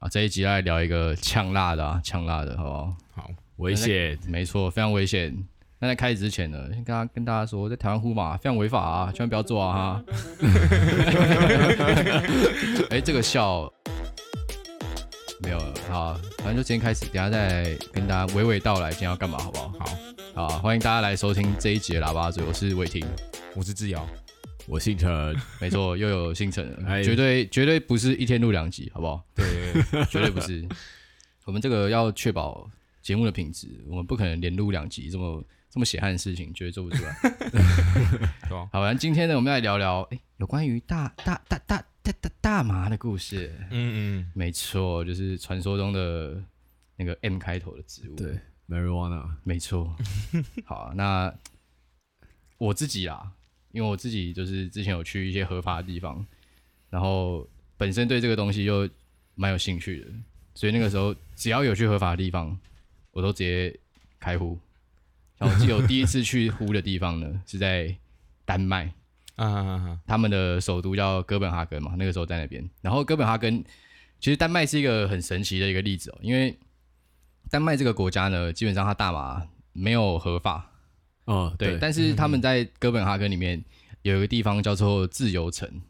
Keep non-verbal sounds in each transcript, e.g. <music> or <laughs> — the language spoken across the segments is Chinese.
啊，这一集来聊一个呛辣的啊，呛辣的，好不好？好，危险，没错，非常危险。那在开始之前呢，先跟大家跟大家说，在台湾呼马非常违法啊，千万不要做啊！哈。<laughs> 哎、欸，这个笑没有了，好，反正就今天开始，等下再跟大家娓娓道来，今天要干嘛，好不好？好，好，欢迎大家来收听这一集的喇叭嘴，我是伟霆，我是志尧。我姓陈，<laughs> 没错，又有姓陈，<laughs> 绝对绝对不是一天录两集，好不好？对，<laughs> 绝对不是。我们这个要确保节目的品质，我们不可能连录两集这么这么血汗的事情，绝对做不出来。好，反正今天呢，我们来聊聊，哎，有关于大大大大大大大麻的故事。嗯嗯，没错，就是传说中的那个 M 开头的植物。对，Marijuana，没错。好，那我自己啊。因为我自己就是之前有去一些合法的地方，然后本身对这个东西又蛮有兴趣的，所以那个时候只要有去合法的地方，我都直接开呼。像我记得我第一次去呼的地方呢，是在丹麦，啊，他们的首都叫哥本哈根嘛，那个时候在那边。然后哥本哈根其实丹麦是一个很神奇的一个例子哦，因为丹麦这个国家呢，基本上它大麻没有合法。哦，对，对，但是他们在哥本哈根里面有一个地方叫做自由城，嗯、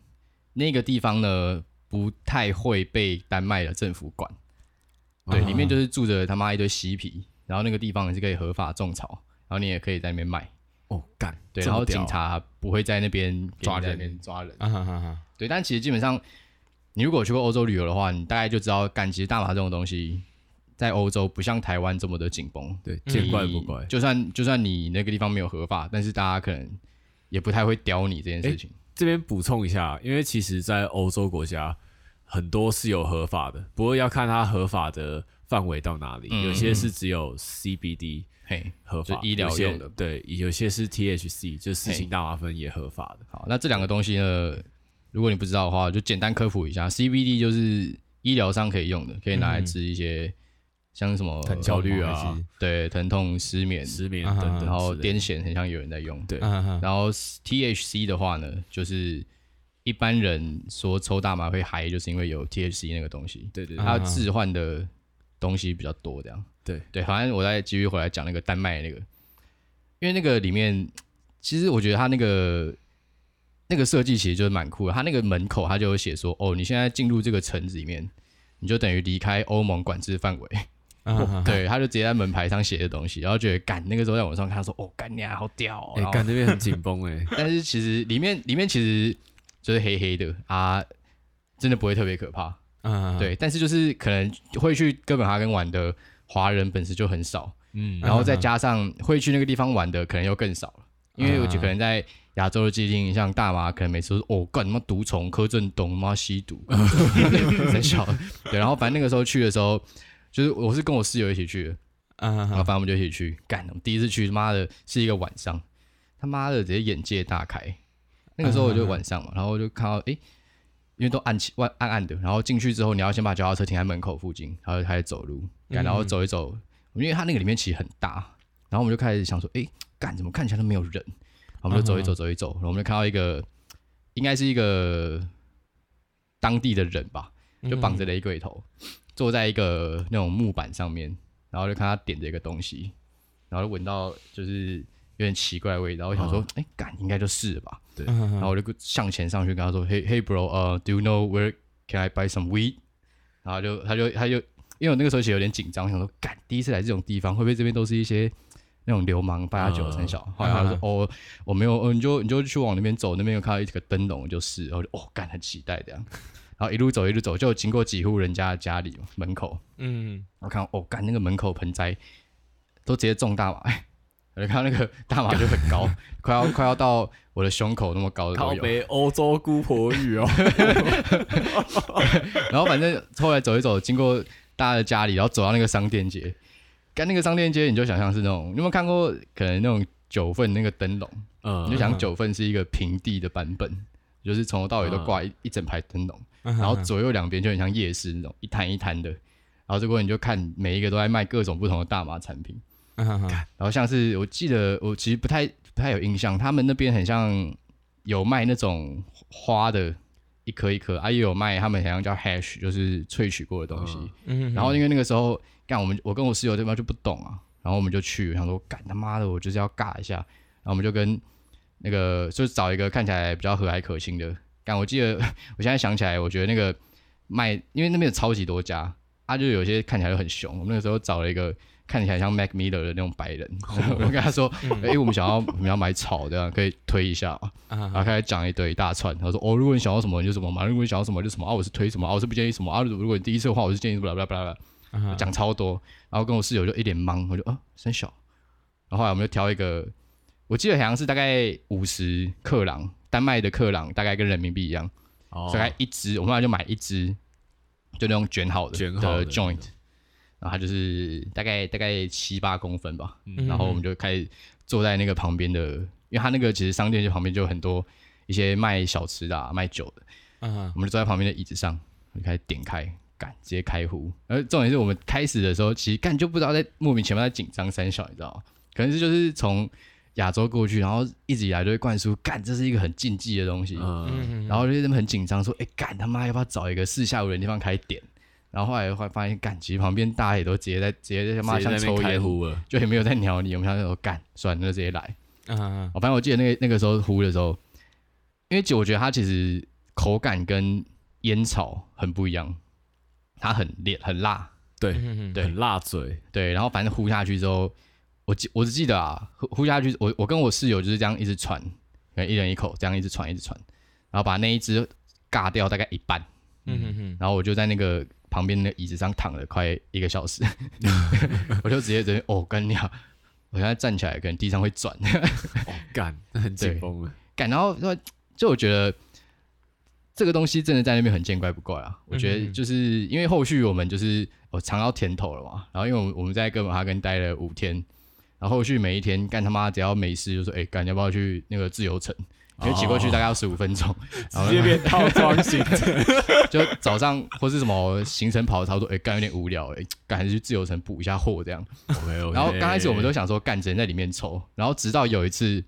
那个地方呢不太会被丹麦的政府管，对，啊、里面就是住着他妈一堆嬉皮，然后那个地方也是可以合法种草，然后你也可以在那边卖。哦，干，对，然后警察不会在那边抓人，抓人。啊哈哈哈，对，但其实基本上，你如果去过欧洲旅游的话，你大概就知道，干，其实大麻这种东西。在欧洲不像台湾这么的紧绷，对，见怪不怪。就算就算你那个地方没有合法，但是大家可能也不太会刁你这件事情。这边补充一下，因为其实，在欧洲国家很多是有合法的，不过要看它合法的范围到哪里。嗯、有些是只有 CBD 嘿合法，医疗用的。对，有些是 THC，就四型大麻酚也合法的。好，那这两个东西呢，如果你不知道的话，就简单科普一下，CBD 就是医疗上可以用的，可以拿来治一些。嗯像什么焦虑啊，对，疼痛、失眠、失眠等等，然后癫痫，很像有人在用。对，然后 THC 的话呢，就是一般人说抽大麻会嗨，就是因为有 THC 那个东西。对对，它置换的东西比较多，这样。对对，反正我再继续回来讲那个丹麦那个，因为那个里面，其实我觉得它那个那个设计其实就是蛮酷的。它那个门口，它就有写说，哦，你现在进入这个城子里面，你就等于离开欧盟管制范围。哦、对，他就直接在门牌上写的东西，然后觉得干那个时候在网上看说，哦干你啊，好屌、哦！哎，干这边很紧绷哎，<laughs> 但是其实里面里面其实就是黑黑的啊，真的不会特别可怕。嗯，对，但是就是可能会去哥本哈根玩的华人本身就很少，嗯，然后再加上会去那个地方玩的可能又更少了，因为我觉得可能在亚洲的基因，像大麻，可能每次都是哦干什么毒虫、柯震东、妈吸毒，<laughs> 很小。对，然后反正那个时候去的时候。就是我是跟我室友一起去的，啊、uh，huh. 然后反正我们就一起去干。我们第一次去，他妈的是一个晚上，他妈的直接眼界大开。那个时候我就晚上嘛，uh. 然后我就看到，哎、欸，因为都暗起暗暗暗的，然后进去之后，你要先把脚踏车停在门口附近，然后就开始走路，然后走一走，因为它那个里面其实很大，然后我们就开始想说，哎、欸，干怎么看起来都没有人？然后我们就走一走，走一走，然后我们就看到一个，应该是一个当地的人吧，就绑着雷鬼头。Uh. 坐在一个那种木板上面，然后就看他点着一个东西，然后就闻到就是有点奇怪的味道。我想说，哎、uh，干、huh. 欸、应该就是吧？对。Uh. 然后我就向前上去跟他说：“ Hey, hey, bro, 呃、uh,，Do you know where can I buy some weed？” 然后就他就他就因为我那个时候其实有点紧张，想说，敢第一次来这种地方，会不会这边都是一些那种流氓八加九三小？后来他说：“ uh. 哦，我没有，你就你就去往那边走，那边有看到一个灯笼，就是。”然后就哦，干很期待这样。然后一路走一路走，就经过几户人家的家里门口。嗯，我看哦，干那个门口盆栽都直接种大麻，<laughs> 我就看那个大麻就很高，快要快要到我的胸口那么高的都有。欧洲姑婆芋哦。<laughs> 然后反正后来走一走，经过大家的家里，然后走到那个商店街。干那个商店街，你就想象是那种，你有没有看过可能那种九份那个灯笼？嗯，你就想九份是一个平地的版本，就是从头到尾都挂一一整排灯笼。然后左右两边就很像夜市那种一摊一摊的，然后这过你就看每一个都在卖各种不同的大麻产品，然后像是我记得我其实不太不太有印象，他们那边很像有卖那种花的一颗一颗，啊也有卖他们好像叫 hash，就是萃取过的东西。嗯，然后因为那个时候干我们我跟我室友这边就不懂啊，然后我们就去想说干他妈的我就是要尬一下，然后我们就跟那个就找一个看起来比较和蔼可亲的干，我记得我现在想起来，我觉得那个卖因为那边有超级多家，啊就有些看起来就很凶，我们那个时候找了一个。看起来像 Mac Miller 的那种白人，我跟他说：“哎、欸，我们想要我们要买草，这样可以推一下嘛？”然后开始讲一堆一大串。他说：“哦，如果你想要什么你就什么嘛，如果你想要什么就什么啊，我是推什么啊，我是不建议什么啊。如果你第一次的话，我是建议什么，巴拉巴拉巴拉，讲超多。然后跟我室友就一脸懵，我就啊，三小。然后后来我们就挑一个，我记得好像是大概五十克朗，丹麦的克朗大概跟人民币一样，大概一支，我们后来就买一支，就那种卷好的卷好的 joint。”然后它就是大概大概七八公分吧，嗯、然后我们就开始坐在那个旁边的，因为它那个其实商店就旁边就有很多一些卖小吃的、啊、卖酒的，嗯、我们就坐在旁边的椅子上，就开始点开干，直接开壶。而重点是我们开始的时候，其实干就不知道在莫名其妙在紧张三小，你知道吗？可能是就是从亚洲过去，然后一直以来都会灌输干，这是一个很禁忌的东西，嗯、然后就这么很紧张，说哎干他妈要不要找一个四下无人的地方开始点？然后后来会发现，干，其实旁边大家也都直接在直接在他妈像抽烟，就也没有在鸟你。我们想说干，算了，那就直接来。嗯嗯嗯。我反正我记得那个那个时候呼的时候，因为酒我觉得它其实口感跟烟草很不一样，它很烈很辣，对对，很辣嘴，对。然后反正呼下去之后，我记我只记得啊，呼呼下去，我我跟我室友就是这样一直喘，一人一口这样一直喘一直喘，然后把那一只尬掉大概一半。嗯哼哼。然后我就在那个。旁边的椅子上躺了快一个小时，<laughs> 我就直接直接哦，干你啊！我现在站起来，可能地上会转。哦，干，很紧绷了。干，然后说，就我觉得这个东西真的在那边很见怪不怪啊。我觉得就是因为后续我们就是我尝到甜头了嘛。然后因为我们我们在哥本哈根待了五天，然后后续每一天干他妈只要没事就说，哎，干要不要去那个自由城？因为骑过去大概要十五分钟，<laughs> 直接变套装型。<laughs> 就早上或是什么行程跑的操作，哎，干有点无聊，哎，干还是去自由城补一下货这样。然后刚开始我们都想说干只能在里面抽，然后直到有一次，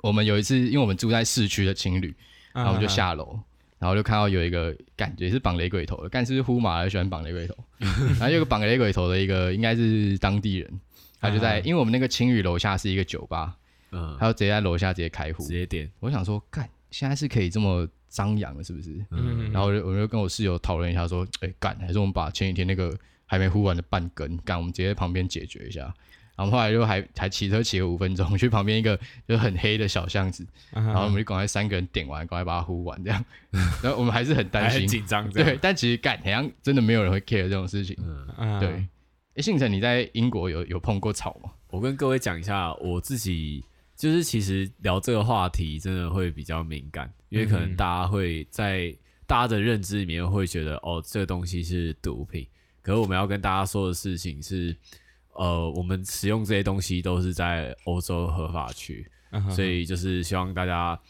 我们有一次，因为我们住在市区的情侣，然后我们就下楼，然后就看到有一个感觉是绑雷鬼头的，干是呼马喜欢绑雷鬼头，然后有个绑雷鬼头的一个应该是当地人，他就在，因为我们那个青旅楼下是一个酒吧。嗯，他就直接在楼下直接开户，直接点。我想说，干，现在是可以这么张扬了，是不是？嗯。然后我就我就跟我室友讨论一下，说，哎、欸，干，还是我们把前几天那个还没呼完的半根干，我们直接在旁边解决一下。然后后来就还还骑车骑了五分钟，去旁边一个就很黑的小巷子，然后我们就赶快三个人点完，赶快把它呼完，这样。<laughs> 然后我们还是很担心，紧张。对，但其实干，好像真的没有人会 care 这种事情。嗯。对。哎、欸，信成，你在英国有有碰过草吗？我跟各位讲一下，我自己。就是其实聊这个话题真的会比较敏感，因为可能大家会在大家的认知里面会觉得哦，这个东西是毒品。可是我们要跟大家说的事情是，呃，我们使用这些东西都是在欧洲合法区，所以就是希望大家，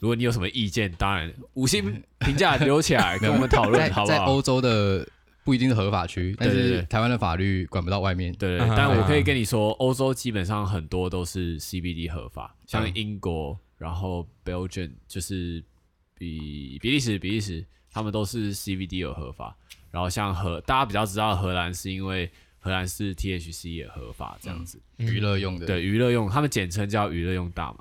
如果你有什么意见，当然五星评价留起来 <laughs> 跟我们讨论，好不好？在欧洲的。不一定是合法区，但是台湾的法律管不到外面。对，对，对，但我可以跟你说，欧洲基本上很多都是 CBD 合法，像英国，然后 Belgium 就是比比利时，比利时他们都是 CBD 有合法。然后像荷，大家比较知道荷兰是因为荷兰是 THC 也合法这样子，娱乐用的。对，娱乐用，他们简称叫娱乐用大麻。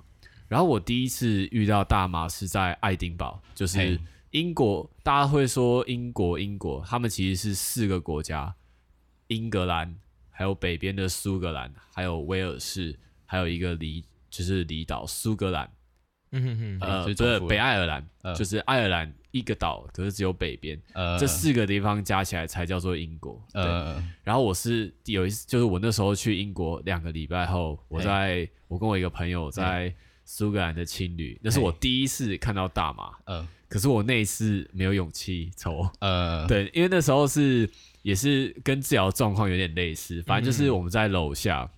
然后我第一次遇到大麻是在爱丁堡，就是。英国，大家会说英国，英国，他们其实是四个国家：英格兰，还有北边的苏格兰，还有威尔士，还有一个离就是离岛苏格兰。嗯哼哼，呃，不是北爱尔兰，呃、就是爱尔兰一个岛，可是只有北边。呃，这四个地方加起来才叫做英国。呃，然后我是有一次，就是我那时候去英国两个礼拜后，我在我跟我一个朋友在苏格兰的青旅，那是我第一次看到大麻。嗯、呃。可是我那一次没有勇气抽，呃，对，因为那时候是也是跟治疗状况有点类似，反正就是我们在楼下，嗯、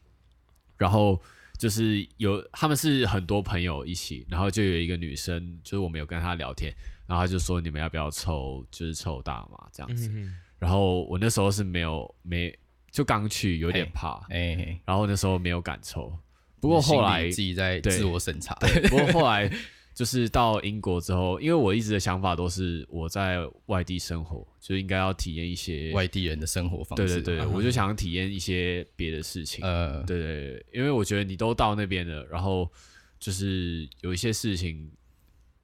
然后就是有他们是很多朋友一起，然后就有一个女生，就是我们有跟她聊天，然后她就说你们要不要抽，就是抽大麻这样子，嗯、然后我那时候是没有没就刚去有点怕，哎，然后那时候没有敢抽，不过后来自己在自我审查，对，不过后来。就是到英国之后，因为我一直的想法都是我在外地生活，就应该要体验一些外地人的生活方式。对对对，我就想体验一些别的事情。呃，对对对，因为我觉得你都到那边了，然后就是有一些事情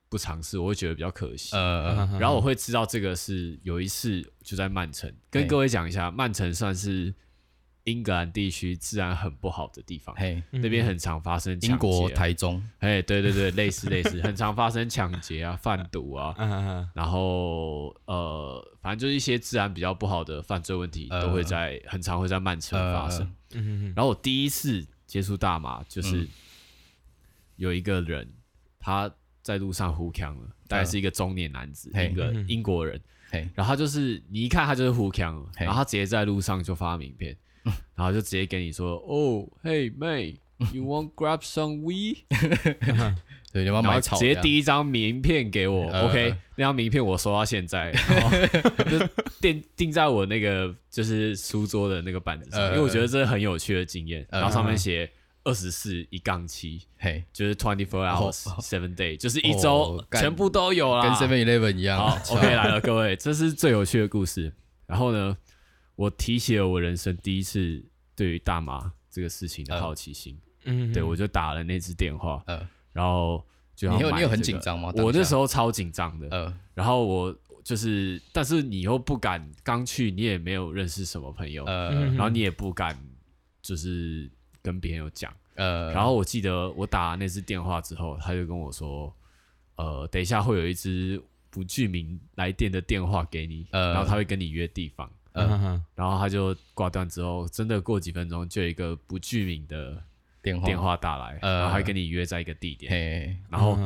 不尝试，我会觉得比较可惜。呃，然后我会知道这个是有一次就在曼城，跟各位讲一下，曼城算是。英格兰地区治安很不好的地方，嘿，那边很常发生抢劫、啊。英国台中，哎，对对对，类似类似，很常发生抢劫啊、贩毒啊，<laughs> 然后呃，反正就是一些治安比较不好的犯罪问题，都会在很常会在曼城发生。然后我第一次接触大麻，就是有一个人他在路上呼锵了，大概是一个中年男子，一个英国人，然后他就是你一看他就是呼锵，然后他直接在路上就发名片。然后就直接跟你说：“哦，Hey May，you want grab some weed？” <laughs> 对，你要买草。直接第一张名片给我，OK，那张名片我收到现在，就钉钉在我那个就是书桌的那个板子上，因为我觉得这是很有趣的经验。然后上面写二十四一杠七，嘿，就是 twenty four hours seven day，就是一周全部都有啦，跟 Seven Eleven 一样。好，OK，来了，各位，这是最有趣的故事。然后呢？我提起了我人生第一次对于大麻这个事情的好奇心，嗯，对，我就打了那支电话，嗯，然后就要买，这个，你有你有很紧张吗？我那时候超紧张的，嗯，然后我就是，但是你又不敢刚去，你也没有认识什么朋友，嗯，然后你也不敢就是跟别人有讲，呃，然后我记得我打那支电话之后，他就跟我说，呃，等一下会有一支不具名来电的电话给你，呃，然后他会跟你约地方。嗯，然后他就挂断之后，真的过几分钟就有一个不具名的电话电话打来，然后还跟你约在一个地点。然后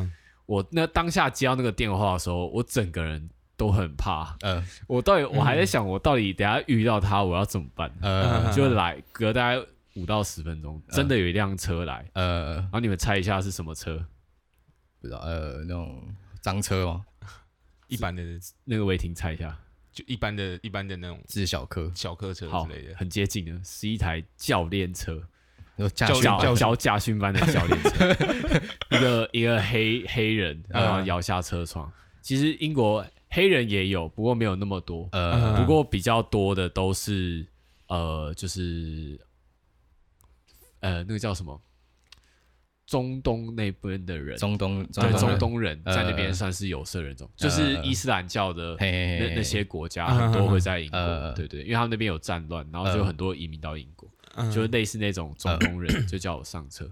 我那当下接到那个电话的时候，我整个人都很怕。嗯，我到底我还在想，我到底等下遇到他我要怎么办？呃，就来隔大概五到十分钟，真的有一辆车来。呃，然后你们猜一下是什么车？不知道，呃，那种脏车吗？<laughs> 一般的那个违停猜一下。就一般的、一般的那种是小客、小客车之类的，很接近的，是一台教练车，有教教教驾训班的教练车，<laughs> 一个一个黑黑人，然后摇下车窗。其实英国黑人也有，不过没有那么多，呃，不过比较多的都是呃，就是呃，那个叫什么？中东那边的人，中东对中东人。在那边算是有色人种，就是伊斯兰教的那那些国家很多会在英国，对对，因为他们那边有战乱，然后就很多移民到英国，就是类似那种中东人，就叫我上车，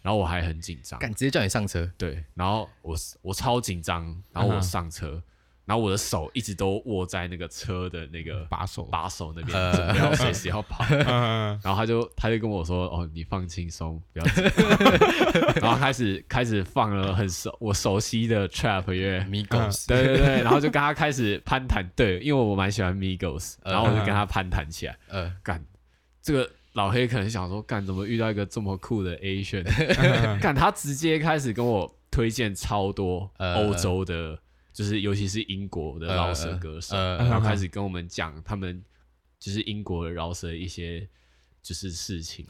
然后我还很紧张，敢直接叫你上车，对，然后我我超紧张，然后我上车。然后我的手一直都握在那个车的那个把手把手那边，准备要随时要跑。<laughs> 然后他就他就跟我说：“哦，你放轻松，不要紧。<laughs> ”然后开始开始放了很熟我熟悉的 trap 乐，Migos，对对对。然后就跟他开始攀谈，对，因为我蛮喜欢 Migos，然后我就跟他攀谈起来。呃，干，这个老黑可能想说，干怎么遇到一个这么酷的 Asian？<laughs> 干他直接开始跟我推荐超多欧洲的。就是尤其是英国的饶舌歌手，呃呃、然后开始跟我们讲他们就是英国的饶舌一些就是事情，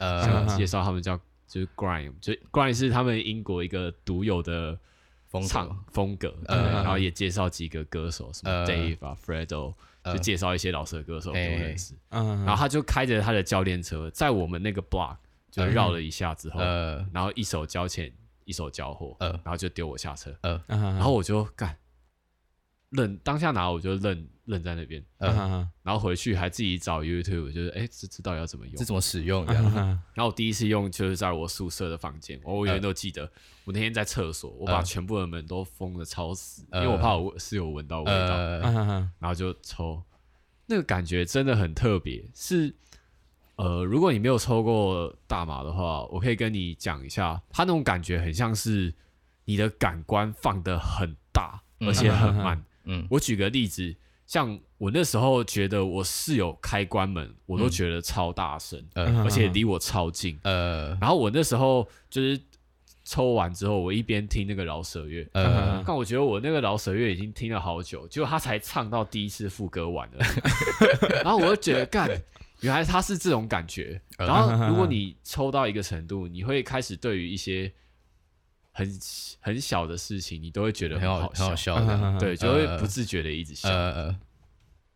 介绍他们叫就是 grime，就 grime 是他们英国一个独有的唱风格，然后也介绍几个歌手，什么 Dave 啊、Fredo，就介绍一些饶舌歌手给我认识。然后他就开着他的教练车，在我们那个 block 就绕了一下之后，呃、然后一手交钱一手交货，呃、然后就丢我下车，呃、然后我就干。愣当下拿我就愣愣在那边，然后回去还自己找 YouTube，就是哎，这这到底要怎么用？这怎么使用？然后我第一次用就是在我宿舍的房间，我永远都记得，我那天在厕所，我把全部的门都封的超死，因为我怕我室友闻到味道，然后就抽，那个感觉真的很特别。是呃，如果你没有抽过大麻的话，我可以跟你讲一下，它那种感觉很像是你的感官放的很大，而且很慢。<laughs> 嗯，我举个例子，像我那时候觉得我室友开关门，我都觉得超大声，而且离我超近。呃，然后我那时候就是抽完之后，我一边听那个饶舌乐，呃，但我觉得我那个饶舌乐已经听了好久，结果他才唱到第一次副歌完了，<laughs> 然后我就觉得干，原来他是这种感觉。然后 <laughs> 如果你抽到一个程度，你会开始对于一些很很小的事情，你都会觉得很好很好笑 <laughs> 的，对，就会不自觉的一直笑。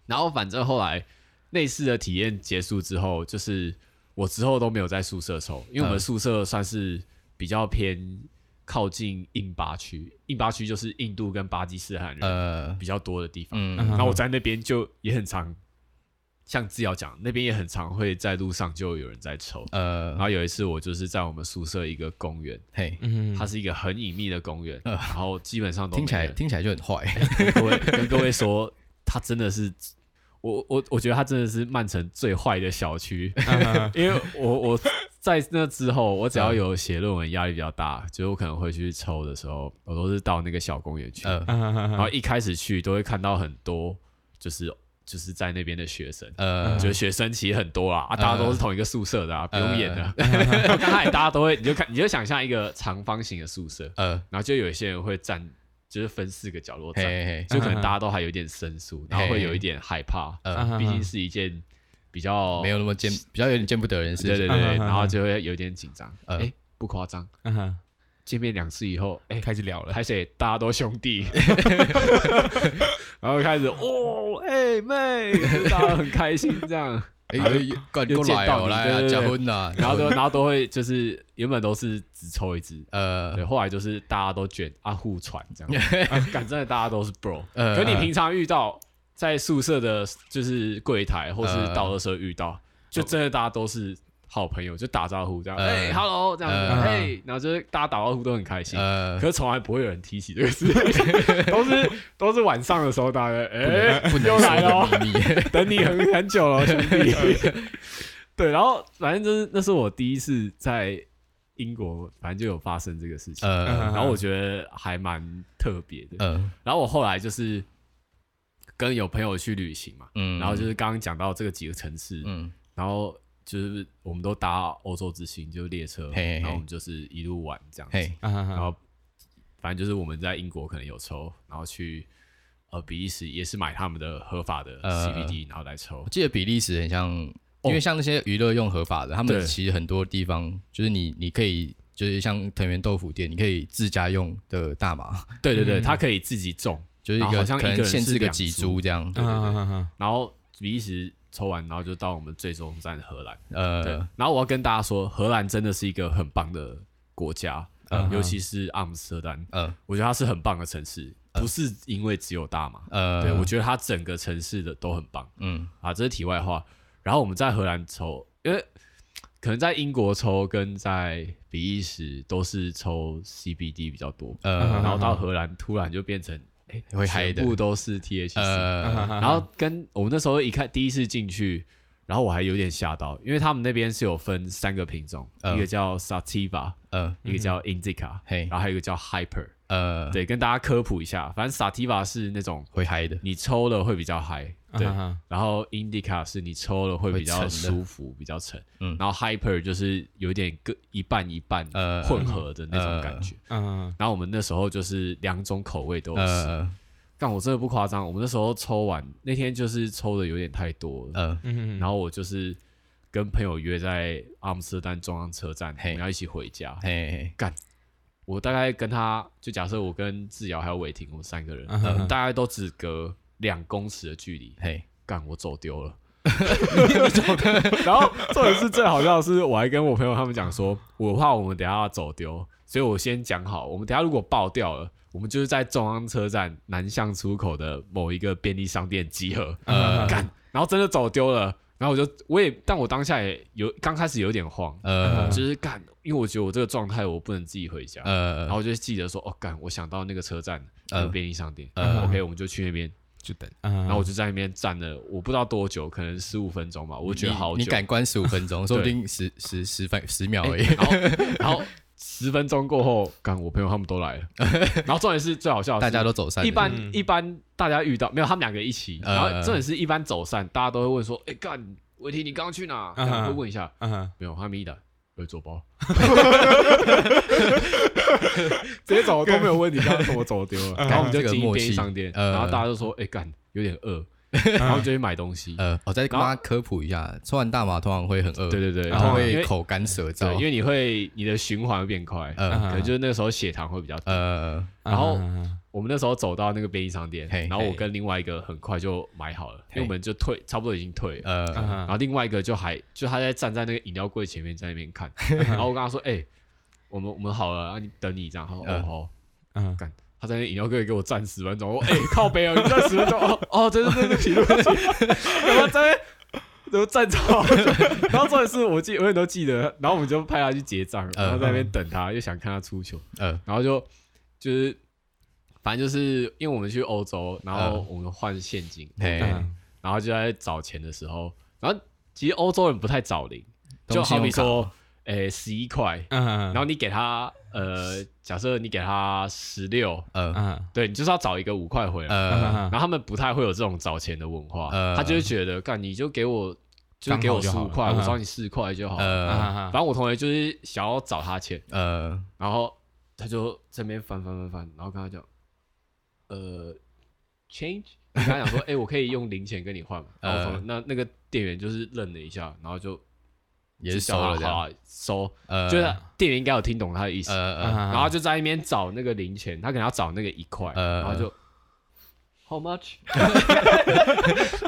然后反正后来类似的体验结束之后，就是我之后都没有在宿舍抽，因为我们宿舍算是比较偏靠近印巴区，印巴区就是印度跟巴基斯坦人比较多的地方。然后我在那边就也很常。像志尧讲，那边也很常会在路上就有人在抽。呃，然后有一次我就是在我们宿舍一个公园，嘿，它是一个很隐秘的公园，呃、然后基本上都听起来听起来就很坏。<laughs> 跟各位跟各位说，它真的是我我我觉得它真的是曼城最坏的小区，因为我我在那之后，我只要有写论文压力比较大，就我可能会去抽的时候，我都是到那个小公园去，呃、然后一开始去都会看到很多就是。就是在那边的学生，呃，觉得学生其实很多啦，啊，大家都是同一个宿舍的啊，不用演的。<laughs> 刚才大家都会，你就看，你就想象一个长方形的宿舍，呃，然后就有一些人会站，就是分四个角落站，就可能大家都还有点生疏，然后会有一点害怕，呃，毕竟是一件比较没有那么见，比较有点见不得人的事情，对对对，然后就会有点紧张，哎，不夸张。见面两次以后，哎，开始聊了，开始大家都兄弟，<laughs> 然后开始哦，哎妹，大家很开心这样，哎，又见到来结婚了，然后都然后都会就是原本都是只抽一支，呃，对，后来就是大家都卷啊互传这样，<laughs> 感真的大家都是 bro，可你平常遇到在宿舍的，就是柜台或是到的时候遇到，就真的大家都是。好朋友就打招呼这样，哎，hello 这样子，嘿，然后就是大家打招呼都很开心，可是从来不会有人提起这个事情，<laughs> 都是都是晚上的时候，大家哎，又来了，<laughs> 等你很很久了，兄弟。<laughs> 对，然后反正就是那是我第一次在英国，反正就有发生这个事情，然后我觉得还蛮特别的，然后我后来就是跟有朋友去旅行嘛，然后就是刚刚讲到这个几个城市，然后。就是我们都搭欧洲之星，就是列车，然后我们就是一路玩这样子，然后反正就是我们在英国可能有抽，然后去呃比利时也是买他们的合法的 CBD，然后来抽。我记得比利时很像，因为像那些娱乐用合法的，他们其实很多地方就是你你可以就是像藤原豆腐店，你可以自家用的大麻。对对对，它可以自己种，就是一个可能限制个几株这样。对对对，然后比利时。抽完，然后就到我们最终站荷兰。呃，对。然后我要跟大家说，荷兰真的是一个很棒的国家，呃，尤其是阿姆斯特丹。呃，我觉得它是很棒的城市，不是因为只有大麻。呃，对，我觉得它整个城市的都很棒。嗯，啊，这是题外话。然后我们在荷兰抽，因为可能在英国抽跟在比利时都是抽 CBD 比较多。呃，然后到荷兰突然就变成。哎，会嗨的，全部都是 THC，<laughs> 然后跟我们那时候一看第一次进去，然后我还有点吓到，因为他们那边是有分三个品种，一个叫 Sativa，呃，一个叫 Indica，然后还有一个叫 Hyper，呃，对，跟大家科普一下，反正 Sativa 是那种会嗨的，你抽了会比较嗨，对，然后 Indica 是你抽了会比较舒服，比较沉，嗯，然后 Hyper 就是有点各一半一半混合的那种感觉，嗯，然后我们那时候就是两种口味都是，但我真的不夸张，我们那时候抽完那天就是抽的有点太多了，嗯，然后我就是跟朋友约在阿姆斯特丹中央车站，我们要一起回家，嘿，干，我大概跟他就假设我跟志尧还有伟霆，我们三个人，大概都只隔。两公尺的距离，嘿，干我走丢了，<laughs> 然后重点是最好笑的是，我还跟我朋友他们讲说，我怕我们等下要走丢，所以我先讲好，我们等下如果爆掉了，我们就是在中央车站南向出口的某一个便利商店集合，呃，干，然后真的走丢了，然后我就我也，但我当下也有刚开始有点慌，呃，就是干，因为我觉得我这个状态我不能自己回家，呃，然后我就记得说，哦，干，我想到那个车站那个便利商店，呃，OK，我们就去那边。就等，然后我就在那边站了，我不知道多久，可能十五分钟吧，我觉得好久。你敢关十五分钟，<laughs> 说不定十十十分十秒而已。然后，<laughs> 然后十分钟过后，刚我朋友他们都来了，<laughs> 然后重点是最好笑的，大家都走散。一般一般大家遇到没有他们两个一起，然后重点是一般走散，大家都会问说：“哎，干，维提，你刚刚去哪？”会问一下，没有，他没的，会走包。<laughs> 直接走都没有问题，刚刚怎么走丢了？<laughs> 然后我们就进便利商店，然后大家就说：“哎，干，有点饿。<laughs> ”然后就去买东西。呃，我再跟大家科普一下，抽完大麻通常会很饿，对对对，然后会口干舌燥，因为你会你的循环会变快，呃，可能就是那个时候血糖会比较低。呃，然后我们那时候走到那个便利商店，然后我跟另外一个很快就买好了，因为我们就退，差不多已经退了。呃，然后另外一个就还就他在站在那个饮料柜前面在那边看，<laughs> 然后我跟他说，哎，我们我们好了，你等你这样，好，哦好，嗯，干。他在那饮料柜给我站十分钟，我哎、欸、靠北啊，你站十分钟。哦哦，对对对对，对不起，然后在 <laughs> 那都站超，<laughs> 然后重点是我记永远都记得，然后我们就派他去结账，然后在那边等他，又想看他出球，嗯，然后就就是反正就是因为我们去欧洲，然后我们换现金，然后就在找钱的时候，然后其实欧洲人不太找零，就好比说。诶，十一块，然后你给他，呃，假设你给他十六，嗯，对，你就是要找一个五块回来，然后他们不太会有这种找钱的文化，他就会觉得，干你就给我，就给我十五块，我找你四块就好了，反正我同学就是想要找他钱，然后他就这边翻翻翻翻，然后跟他讲，呃，change，你跟他讲说，哎，我可以用零钱跟你换嘛，<laughs> 然后那那个店员就是愣了一下，然后就。也是收了，好收，就是店员应该有听懂他的意思，然后就在那边找那个零钱，他可能要找那个一块，然后就 How much？<laughs>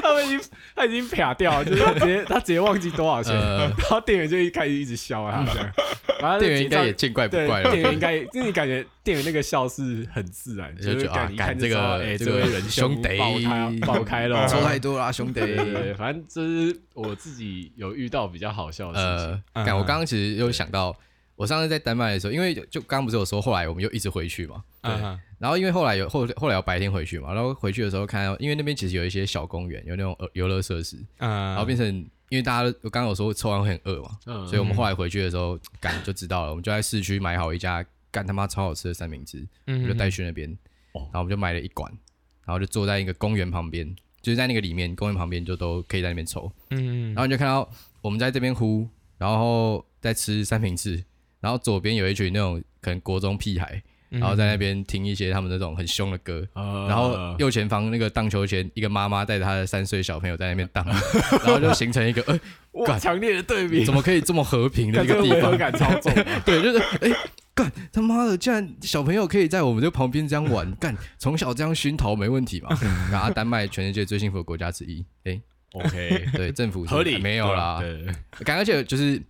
他们已经他已经撇掉了，就是直接他直接忘记多少钱，然后店员就一开始一直笑啊，这样。然后店员应该也见怪不怪了。店员应该，就你感觉店员那个笑是很自然，就是感觉这个哎，这位仁兄弟爆开爆开了，<laughs> 抽太多啦，兄弟。对，反正这是我自己有遇到比较好笑的事情。呃，我刚刚其实有想到，我上次在丹麦的时候，因为就刚刚不是有说，后来我们又一直回去嘛。对。然后因为后来有后后来有白天回去嘛，然后回去的时候看到，因为那边其实有一些小公园，有那种游乐设施，然后变成。因为大家我刚刚有说抽完会很饿嘛，嗯、所以我们后来回去的时候赶就知道了，我们就在市区买好一家干他妈超好吃的三明治，就带去那边，然后我们就买了一管，然后就坐在一个公园旁边，就是在那个里面公园旁边就都可以在那边抽，然后你就看到我们在这边呼，然后在吃三明治，然后左边有一群那种可能国中屁孩。然后在那边听一些他们那种很凶的歌，然后右前方那个荡秋千，一个妈妈带着她的三岁小朋友在那边荡，<laughs> 然后就形成一个呃，<laughs> 哇，强烈的对比，怎么可以这么和平的一个地方？感操作，对，就是哎，干他妈的，竟然小朋友可以在我们这旁边这样玩，干从小这样熏陶没问题嘛？<laughs> 然后丹麦全世界最幸福的国家之一，哎，OK，对，政府合理没有啦，对，感而且就是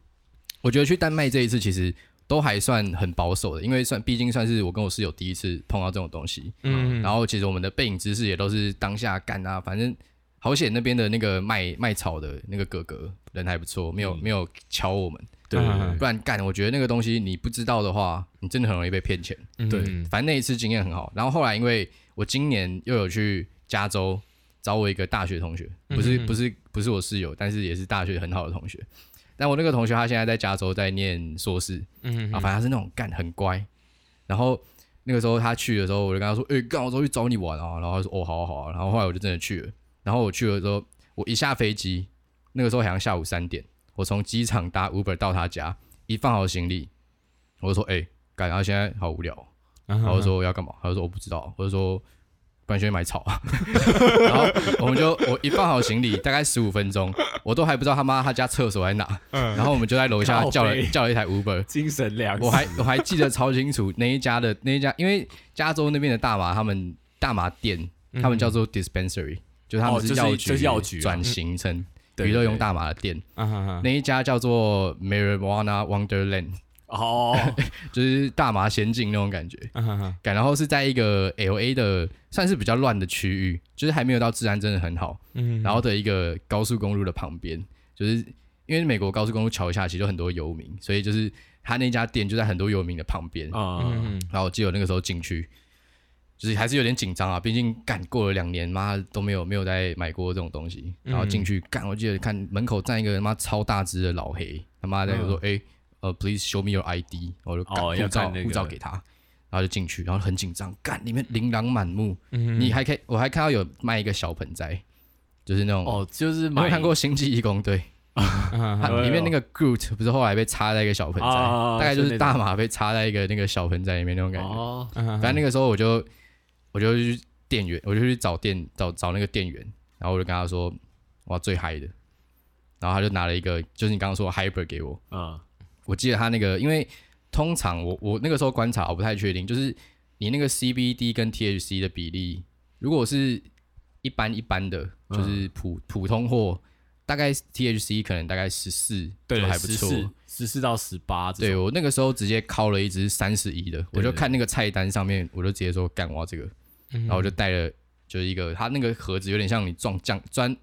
我觉得去丹麦这一次其实。都还算很保守的，因为算毕竟算是我跟我室友第一次碰到这种东西。嗯，然后其实我们的背影知识也都是当下干啊，反正好险那边的那个卖卖草的那个哥哥人还不错，没有、嗯、没有敲我们。对，不然干，我觉得那个东西你不知道的话，你真的很容易被骗钱。嗯、对，反正那一次经验很好。然后后来因为我今年又有去加州找我一个大学同学，不是不是不是我室友，但是也是大学很好的同学。但我那个同学他现在在加州在念硕士，嗯哼，啊，反正他是那种干很乖。然后那个时候他去的时候，我就跟他说：“哎、欸，干，我说去找你玩啊。”然后他说：“哦，好啊，好啊。”然后后来我就真的去了。然后我去了之后，我一下飞机，那个时候好像下午三点，我从机场搭 Uber 到他家，一放好行李，我就说：“哎、欸，干，他现在好无聊。”然后说：“要干嘛？”他就说：“我不知道。”我就说。不然去买草。啊，<laughs> 然后我们就我一放好行李，大概十五分钟，我都还不知道他妈他家厕所在哪，然后我们就在楼下叫了叫了一台 Uber，精神粮食，我还我还记得超清楚那一家的那一家，因为加州那边的大麻，他们大麻店，他们叫做 dispensary，就他们是药局药局转型成娱乐用大麻的店，那一家叫做 Marijuana Wonderland。哦，<laughs> 就是大麻仙境那种感觉，感然后是在一个 LA 的算是比较乱的区域，就是还没有到治安真的很好，嗯，然后的一个高速公路的旁边，就是因为美国高速公路桥下其实有很多游民，所以就是他那家店就在很多游民的旁边，嗯，然后我记得那个时候进去，就是还是有点紧张啊，毕竟干过了两年，妈都没有没有再买过这种东西，然后进去干，我记得看门口站一个他妈超大只的老黑，他妈在说哎。呃、uh，Please show me your ID，我就护照护照给他，然后就进去，然后很紧张，干里面琳琅满目，嗯、你还可以，我还看到有卖一个小盆栽，就是那种哦，就是没有看过《星际义工队》对，<laughs> 里面那个 Groot 不是后来被插在一个小盆栽，哦、大概就是大马被插在一个那个小盆栽里面那种感觉。哦、反正那个时候我就我就去店员，我就去找店找找那个店员，然后我就跟他说我要最嗨的，然后他就拿了一个就是你刚刚说的 Hyper 给我，嗯，我记得他那个，因为通常我我那个时候观察我不太确定，就是你那个 CBD 跟 THC 的比例，如果是一般一般的，就是普、嗯、普通货。大概 THC 可能大概十四，对，还不错，十四到十八。对，我那个时候直接敲了一支三十一的，我就看那个菜单上面，我就直接说干我这个，然后我就带了，就是一个，它那个盒子有点像你装酱砖，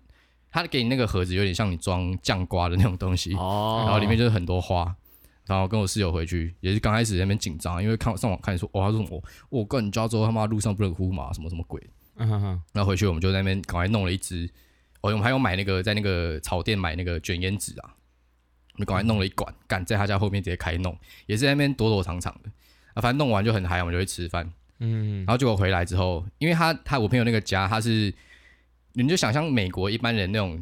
它给你那个盒子有点像你装酱瓜的那种东西，哦，然后里面就是很多花，然后跟我室友回去，也是刚开始在那边紧张，因为看上网看说，哇，他说我我跟加州他妈路上不能呼嘛，什么什么鬼，嗯哼哼，然后回去我们就在那边赶快弄了一支。哦我们还有买那个在那个草店买那个卷烟纸啊，我们赶快弄了一管，赶在他家后面直接开弄，也是在那边躲躲藏藏的啊。反正弄完就很嗨，我们就去吃饭。嗯，然后结果回来之后，因为他他我朋友那个家，他是你就想象美国一般人那种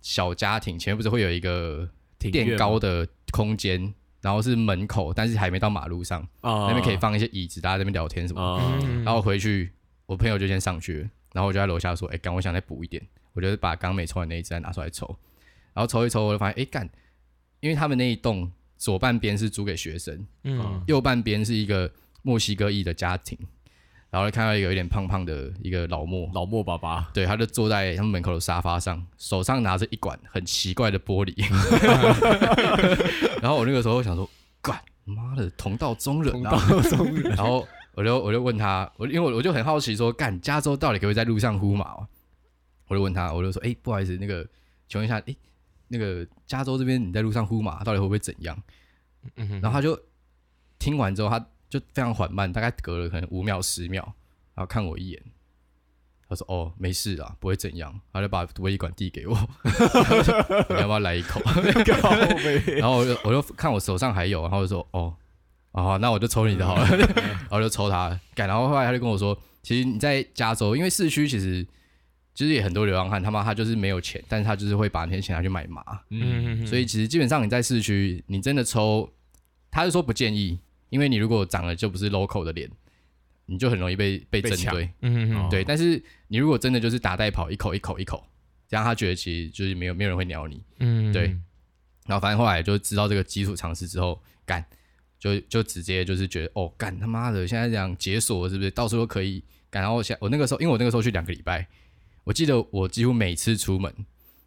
小家庭，前面不是会有一个垫高的空间，然后是门口，但是还没到马路上，哦、那边可以放一些椅子，大家在那边聊天什么的。哦、然后回去，我朋友就先上去，然后我就在楼下说：“哎、欸，赶我想再补一点。”我就把刚没抽完那一支再拿出来抽，然后抽一抽，我就发现，哎干，因为他们那一栋左半边是租给学生，嗯，右半边是一个墨西哥裔的家庭，然后看到一个有点胖胖的一个老莫，老莫爸爸，对，他就坐在他们门口的沙发上，手上拿着一管很奇怪的玻璃，<laughs> 然后我那个时候想说，干，妈的，同道中人啊，同道中人，然后我就我就问他，我因为我我就很好奇说，干，加州到底可不可以在路上呼马？我就问他，我就说，哎、欸，不好意思，那个，请问一下，哎、欸，那个加州这边你在路上呼马，到底会不会怎样？然后他就听完之后，他就非常缓慢，大概隔了可能五秒、十秒，然后看我一眼，他说，哦，没事啊，不会怎样。他就把威一管递给我，<laughs> 你要不要来一口？<laughs> 然后我就我就看我手上还有，然后我就说，哦，啊，那我就抽你的好了，<laughs> 然后就抽他。然后后来他就跟我说，其实你在加州，因为市区其实。其实也很多流浪汉，他妈他就是没有钱，但是他就是会把那些钱拿去买麻。嗯，所以其实基本上你在市区，你真的抽，他就说不建议，因为你如果长得就不是 local 的脸，你就很容易被被针对。嗯，对。但是你如果真的就是打带跑，一口一口一口，这样他觉得其实就是没有没有人会鸟你。嗯，对。然后反正后来就知道这个基础常识之后，干就就直接就是觉得哦，干他妈的，现在这样解锁是不是到处都可以干？然后我我那个时候，因为我那个时候去两个礼拜。我记得我几乎每次出门，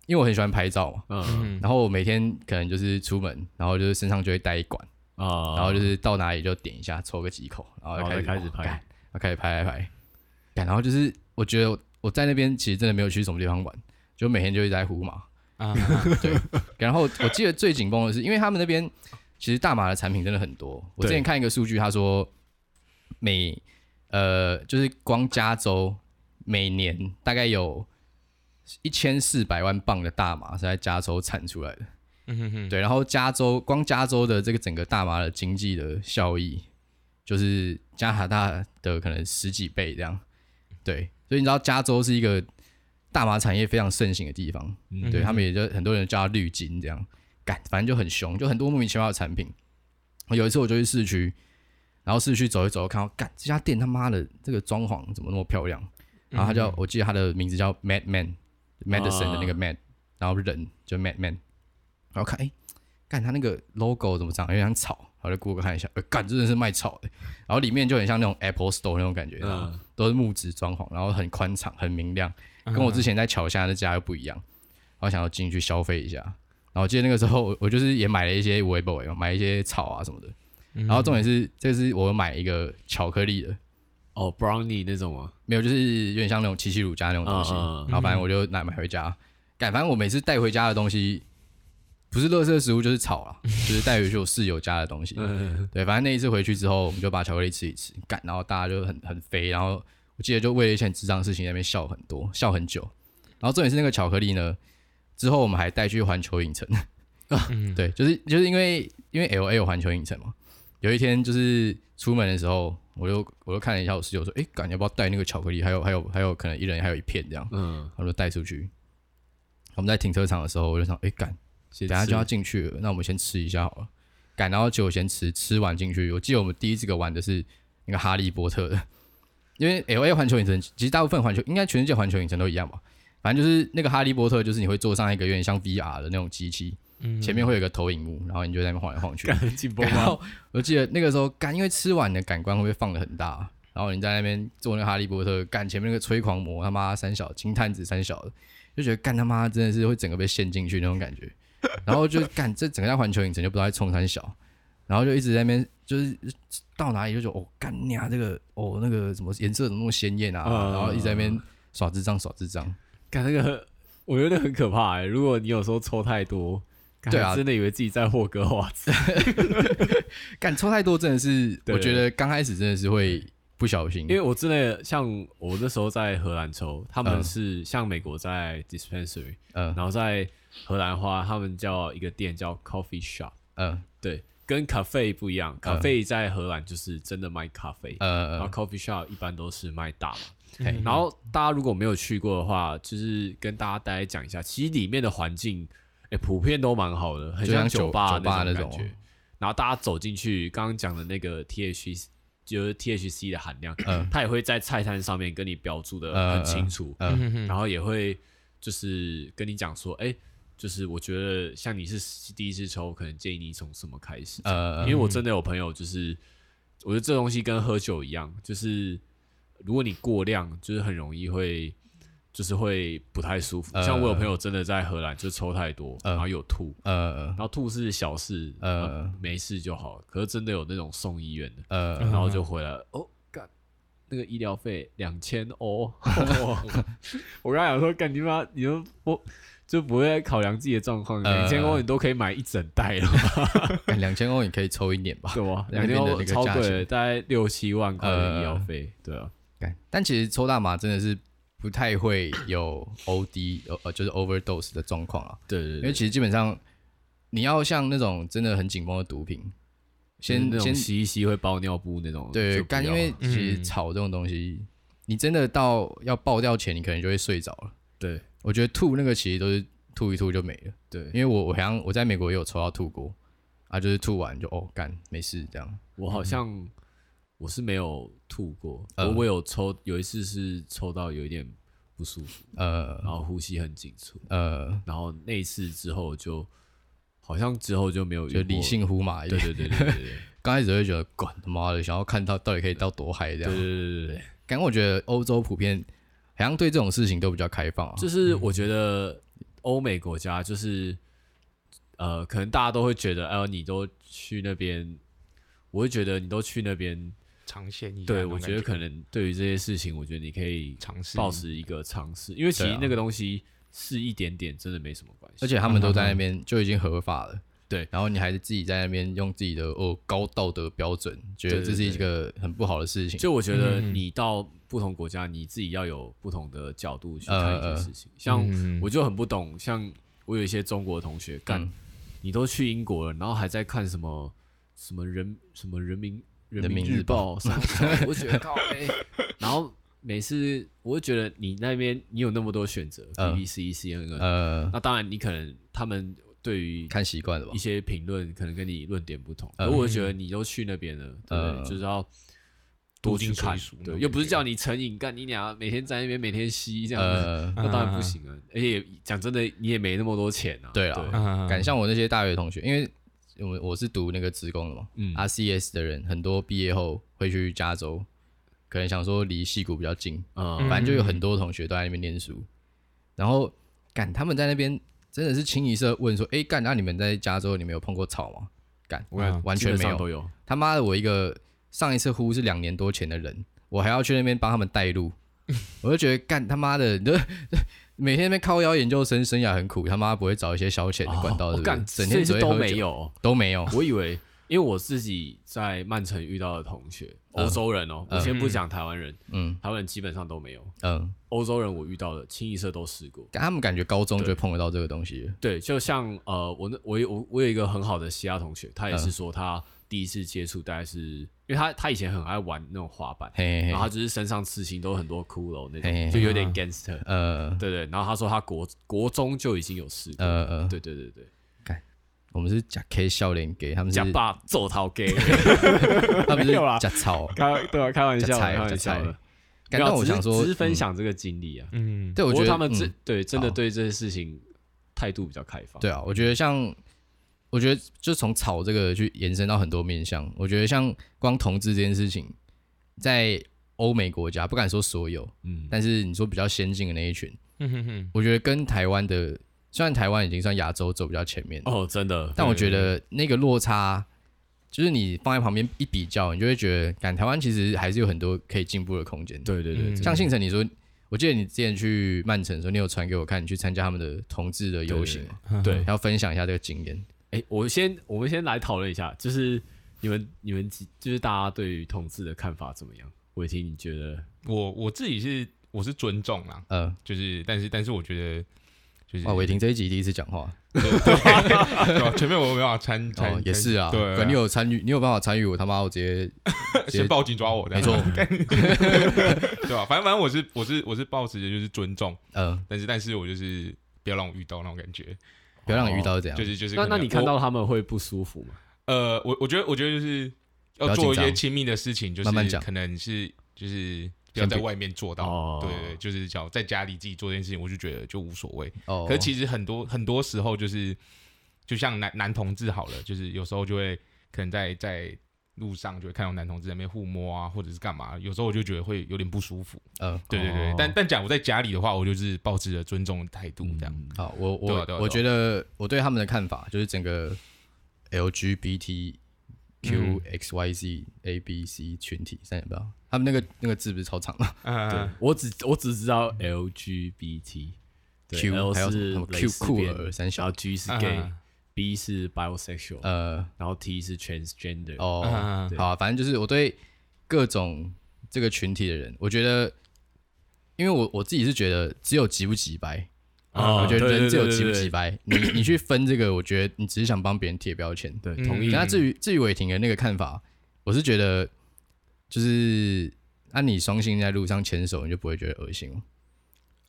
因为我很喜欢拍照嘛，嗯，然后我每天可能就是出门，然后就是身上就会带一管，啊，然后就是到哪里就点一下，抽个几口，然后就开始开始拍，然后开始拍拍拍，然后就是我觉得我在那边其实真的没有去什么地方玩，就每天就一直在呼嘛，啊，<laughs> 对，然后我记得最紧绷的是，因为他们那边其实大麻的产品真的很多，我之前看一个数据，他说每呃就是光加州。每年大概有一千四百万磅的大麻是在加州产出来的，嗯哼哼，对，然后加州光加州的这个整个大麻的经济的效益，就是加拿大的可能十几倍这样，对，所以你知道加州是一个大麻产业非常盛行的地方，嗯、对他们也就很多人叫它绿金这样，干，反正就很凶，就很多莫名其妙的产品。有一次我就去市区，然后市区走一走，看到干这家店他妈的这个装潢怎么那么漂亮？然后他叫，我记得他的名字叫 Madman Medicine 的那个 Mad，然后人就 Madman，然后看哎，干他那个 logo 怎么长，有点像草，然后就 Google 看一下，呃，干真的是卖草的，然后里面就很像那种 Apple Store 那种感觉，嗯，都是木质装潢，然后很宽敞，很明亮，跟我之前在桥下那家又不一样，然后想要进去消费一下，然后我记得那个时候我就是也买了一些买一些草啊什么的，然后重点是这是我买一个巧克力的。哦，brownie 那种吗？没有，就是有点像那种七七乳加那种东西。Uh, uh, 然后反正我就拿买回家，改、嗯、反正我每次带回家的东西，不是垃圾食物就是草啊，<laughs> 就是带回去我室友家的东西。对，反正那一次回去之后，我们就把巧克力吃一吃，干，然后大家就很很肥。然后我记得就为了一件智障的事情在那边笑很多，笑很久。然后重点是那个巧克力呢，之后我们还带去环球影城。<laughs> 对，就是就是因为因为 LA 有环球影城嘛，有一天就是出门的时候。我就我就看了一下我室友说，哎、欸，感觉要不要带那个巧克力？还有还有还有可能一人还有一片这样，嗯，他说带出去。我们在停车场的时候，我就想，哎、欸，干，等下就要进去了，那我们先吃一下好了。赶，然后就先吃，吃完进去。我记得我们第一次个玩的是那个哈利波特的，因为 LA 环球影城其实大部分环球应该全世界环球影城都一样吧。反正就是那个哈利波特，就是你会坐上一个有点像 VR 的那种机器，嗯、前面会有个投影幕，然后你就在那边晃来晃去。然后我记得那个时候干，因为吃完的感官会不会放的很大，然后你在那边做那个哈利波特，干前面那个催狂魔他妈三小金探子三小的，就觉得干他妈真的是会整个被陷进去那种感觉。然后就干这整个环球影城就不知道在冲三小，然后就一直在那边就是到哪里就说哦干你啊这个哦那个什么颜色怎么那么鲜艳啊，嗯、然后一直在那边耍智障耍智障。干那个我觉得很可怕哎、欸，如果你有时候抽太多，对啊，真的以为自己在霍格华兹。<laughs> 干抽太多真的是，我觉得刚开始真的是会不小心，因为我真的像我那时候在荷兰抽，他们是像美国在 dispensary，嗯，然后在。荷兰花，他们叫一个店叫 coffee shop，嗯，对，跟 cafe 不一样，，cafe 在荷兰就是真的卖咖啡，嗯，然后 coffee shop 一般都是卖大麻，嗯，然后大家如果没有去过的话，就是跟大家大概讲一下，其实里面的环境，哎，普遍都蛮好的，很像酒吧那种感觉。然后大家走进去，刚刚讲的那个 THC 就是 THC 的含量，嗯，它也会在菜单上面跟你标注的很清楚，嗯，然后也会就是跟你讲说，哎。就是我觉得像你是第一次抽，可能建议你从什么开始？呃，因为我真的有朋友，就是我觉得这东西跟喝酒一样，就是如果你过量，就是很容易会就是会不太舒服。呃、像我有朋友真的在荷兰就抽太多，呃、然后有吐，呃，然后吐是小事，呃，没事就好。可是真的有那种送医院的，呃，然后就回来了，哦，干，那个医疗费两千欧，<laughs> 我刚才讲说，干你妈，你都不。就不会考量自己的状况，两千欧你都可以买一整袋了，<laughs> 两千欧你可以抽一年吧？对啊，两千欧超贵，大概六七万块的医药费，对啊。但其实抽大麻真的是不太会有 OD，呃，就是 overdose 的状况啊。对对，因为其实基本上你要像那种真的很紧绷的毒品，先先吸一吸会包尿布那种。对，干，因为其实草这种东西，你真的到要爆掉前，你可能就会睡着了。对。我觉得吐那个其实都是吐一吐就没了，对，因为我我好像我在美国也有抽到吐过，啊，就是吐完就哦干没事这样。我好像我是没有吐过，我我有抽有一次是抽到有一点不舒服，呃，然后呼吸很紧促，呃，然后那一次之后就好像之后就没有，就理性呼嘛一点，对对对对对，<laughs> 刚开始会觉得管他妈的，想要看到到底可以到多嗨这样，对对对对对，刚我觉得欧洲普遍。好像对这种事情都比较开放啊，就是我觉得欧美国家就是，呃，可能大家都会觉得，哎呦，你都去那边，我会觉得你都去那边尝鲜。对，我觉得可能对于这些事情，我觉得你可以尝试，保持一个尝试，因为其实那个东西是一点点，真的没什么关系。而且他们都在那边就已经合法了，对。然后你还是自己在那边用自己的哦高道德标准，觉得这是一个很不好的事情。就我觉得你到。不同国家，你自己要有不同的角度去看一件事情。呃、像我就很不懂，像我有一些中国的同学，干、嗯，你都去英国了，然后还在看什么什么人什么人民人民日报我觉得靠，哎，<laughs> 然后每次我就觉得你那边你有那么多选择，BBC、CNN，呃，那当然你可能他们对于看习惯了吧，一些评论可能跟你论点不同，而我就觉得你都去那边了，对，呃、就是要。多去看，对，又不是叫你成瘾，干你俩每天在那边每天吸这样子，那当然不行啊。而且讲真的，你也没那么多钱啊。对啊，敢像我那些大学同学，因为我我是读那个职工的嘛，RCS 的人很多毕业后会去加州，可能想说离戏谷比较近，反正就有很多同学都在那边念书。然后敢他们在那边真的是清一色问说，哎干，那你们在加州你们有碰过草吗？干，完全没有，都有。他妈的，我一个。上一次呼是两年多前的人，我还要去那边帮他们带路，<laughs> 我就觉得干他妈的，<laughs> 每天那边靠腰研究生生涯很苦，他妈不会找一些消遣的管道，干、哦、整天都没有，都没有。我以为，因为我自己在曼城遇到的同学，欧洲人哦，嗯、我先不讲台湾人，嗯，台湾人基本上都没有，嗯，欧洲人我遇到的清一色都试过，他们感觉高中就碰得到这个东西，对，就像呃，我那我我我有一个很好的西亚同学，他也是说他。第一次接触大概是，因为他他以前很爱玩那种滑板，嘿嘿嘿，然后他就是身上刺青都很多骷髅那种，嘿嘿嘿，就有点 gangster，呃，对，对对。然后他说他国国中就已经有试过，呃呃，对对对对。干，我们是假 K 笑脸给他们是假爸揍他给，<laughs> 他们是假草，开对啊，开玩笑，开玩笑的。但我想说，只是分享这个经历啊。嗯，对，我觉得他们这对真的对这些事情态度比较开放。对啊，我觉得像，我觉得就从草这个去延伸到很多面向。我觉得像光同志这件事情，在欧美国家不敢说所有，嗯，但是你说比较先进的那一群，嗯哼哼，我觉得跟台湾的，虽然台湾已经算亚洲走比较前面哦，真的，但我觉得那个落差，就是你放在旁边一比较，你就会觉得，感台湾其实还是有很多可以进步的空间。对对对，像信诚你说，我记得你之前去曼城的时候，你有传给我看，你去参加他们的同志的游行，对，要分享一下这个经验。哎，我先，我们先来讨论一下，就是你们你们就是大家对于同志的看法怎么样？伟霆，你觉得？我我自己是我是尊重啦，嗯，就是但是但是我觉得就是啊，伟霆这一集第一次讲话，对，<laughs> 前面我没办法参参，也是啊，对，你有参与，你有办法参与，我他妈我直接 <laughs> 先报警抓我，没错，<laughs> 对吧？反正反正我是我是我是抱持的就是尊重，嗯，但是但是我就是不要让我遇到那种感觉，不要让你遇到这样，就是就是那那你看到他们会不舒服吗？呃，我我觉得我觉得就是。要做一些亲密的事情，就是可能是就是不要在外面做到，对对，就是想在家里自己做这件事情，我就觉得就无所谓。哦，可是其实很多很多时候就是，就像男男同志好了，就是有时候就会可能在在路上就会看到男同志在那边互摸啊，或者是干嘛，有时候我就觉得会有点不舒服。嗯，对对对。但但假如在家里的话，我就是保持着尊重的态度这样。好，我我我觉得我对他们的看法就是整个 LGBT。Q X Y Z A B C 群体，三点不知道他们那个那个字不是超长吗？对，我只我只知道 L G B T，Q 还有什么 Q 酷儿三小，G 是 gay，B 是 bisexual，呃，然后 T 是 transgender。哦，好，反正就是我对各种这个群体的人，我觉得，因为我我自己是觉得只有急不急白。啊，我觉得人只有几不几掰，你你去分这个，我觉得你只是想帮别人贴标签。对，同意。那至于至于伟霆的那个看法，我是觉得，就是按你双性在路上牵手，你就不会觉得恶心。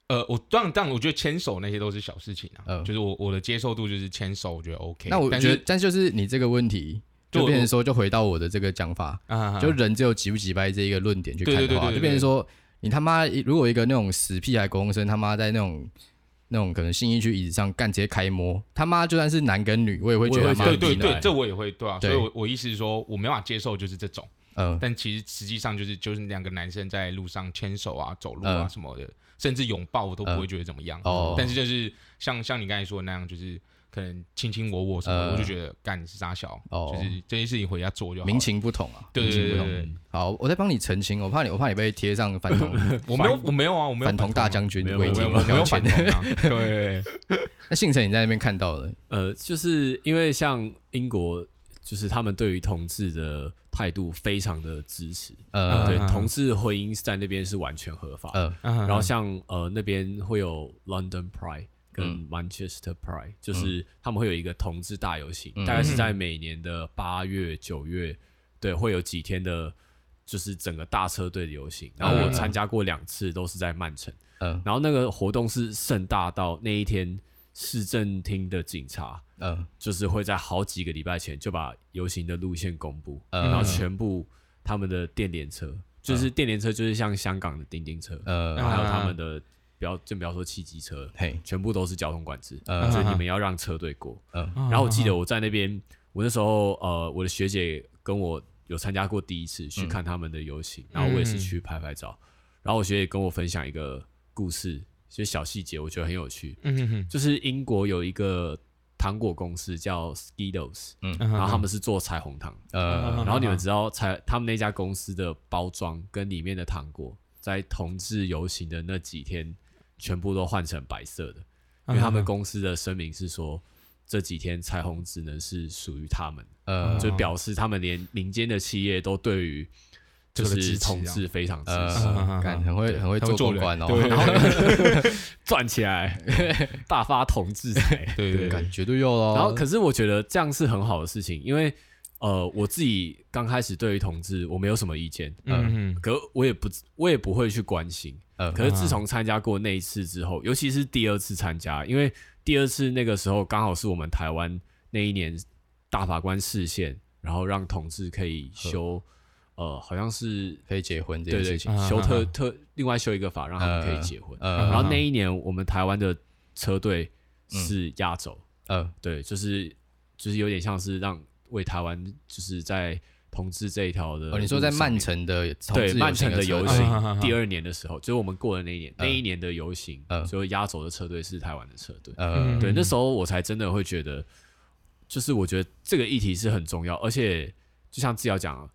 呃，我当然，当然，我觉得牵手那些都是小事情啊。嗯，就是我我的接受度就是牵手，我觉得 OK。那我觉得，但就是你这个问题，就变成说，就回到我的这个讲法，就人只有几不几掰这一个论点去看的话，就变成说，你他妈如果一个那种死屁孩国中生他妈在那种。那种可能信义区椅子上干直接开摸，他妈就算是男跟女，我也会觉得对对对，这我也会对啊。所以我我意思是说，我没办法接受就是这种，嗯，但其实实际上就是就是两个男生在路上牵手啊、走路啊什么的，甚至拥抱我都不会觉得怎么样。哦，但是就是像像你刚才说的那样，就是。可能卿卿我我什么，我就觉得干你是傻小，就是这些事情回家做就好。民情不同啊，对对对。好，我在帮你澄清，我怕你，我怕你被贴上反同。<laughs> 我没有，我没有啊，我没有反同大将军，没有，没有，没有反同啊。对。<laughs> 那信诚你在那边看到了，呃，就是因为像英国，就是他们对于同志的态度非常的支持，呃，对，同志婚姻在那边是完全合法。嗯，然后像呃那边会有 London Pride。跟 Manchester Pride，就是他们会有一个同志大游行，大概是在每年的八月、九月，对，会有几天的，就是整个大车队的游行。然后我参加过两次，都是在曼城。嗯，然后那个活动是盛大到那一天，市政厅的警察，嗯，就是会在好几个礼拜前就把游行的路线公布，然后全部他们的电联车，就是电联车，就是像香港的叮叮车，嗯，然后还有他们的。不要，就不要说汽机车，嘿，全部都是交通管制，所以你们要让车队过。嗯，然后我记得我在那边，我那时候呃，我的学姐跟我有参加过第一次去看他们的游行，然后我也是去拍拍照。然后我学姐跟我分享一个故事，其实小细节我觉得很有趣。嗯哼，就是英国有一个糖果公司叫 Skittles，嗯，然后他们是做彩虹糖，呃，然后你们知道彩他们那家公司的包装跟里面的糖果，在同志游行的那几天。全部都换成白色的，因为他们公司的声明是说，这几天彩虹只能是属于他们，呃，就表示他们连民间的企业都对于就是同志非常支持，感 <laughs> 很会很会做公关哦，然后 <laughs> 赚起来，<laughs> 大发同志财，对对，感觉对有了。然后可是我觉得这样是很好的事情，因为呃，我自己刚开始对于同志我没有什么意见，嗯，可我也不我也不会去关心。呃，可是自从参加过那一次之后，尤其是第二次参加，因为第二次那个时候刚好是我们台湾那一年大法官释宪，然后让同志可以修呃，好像是可以结婚这件事情，修特特另外修一个法，让他们可以结婚。然后那一年，我们台湾的车队是压轴，嗯，对，就是就是有点像是让为台湾就是在。同志这一条的，哦，你说在曼城的对曼城的游行第二年的时候，就是我们过的那一年，那一年的游行，就压轴的车队是台湾的车队，对，那时候我才真的会觉得，就是我觉得这个议题是很重要，而且就像志尧讲，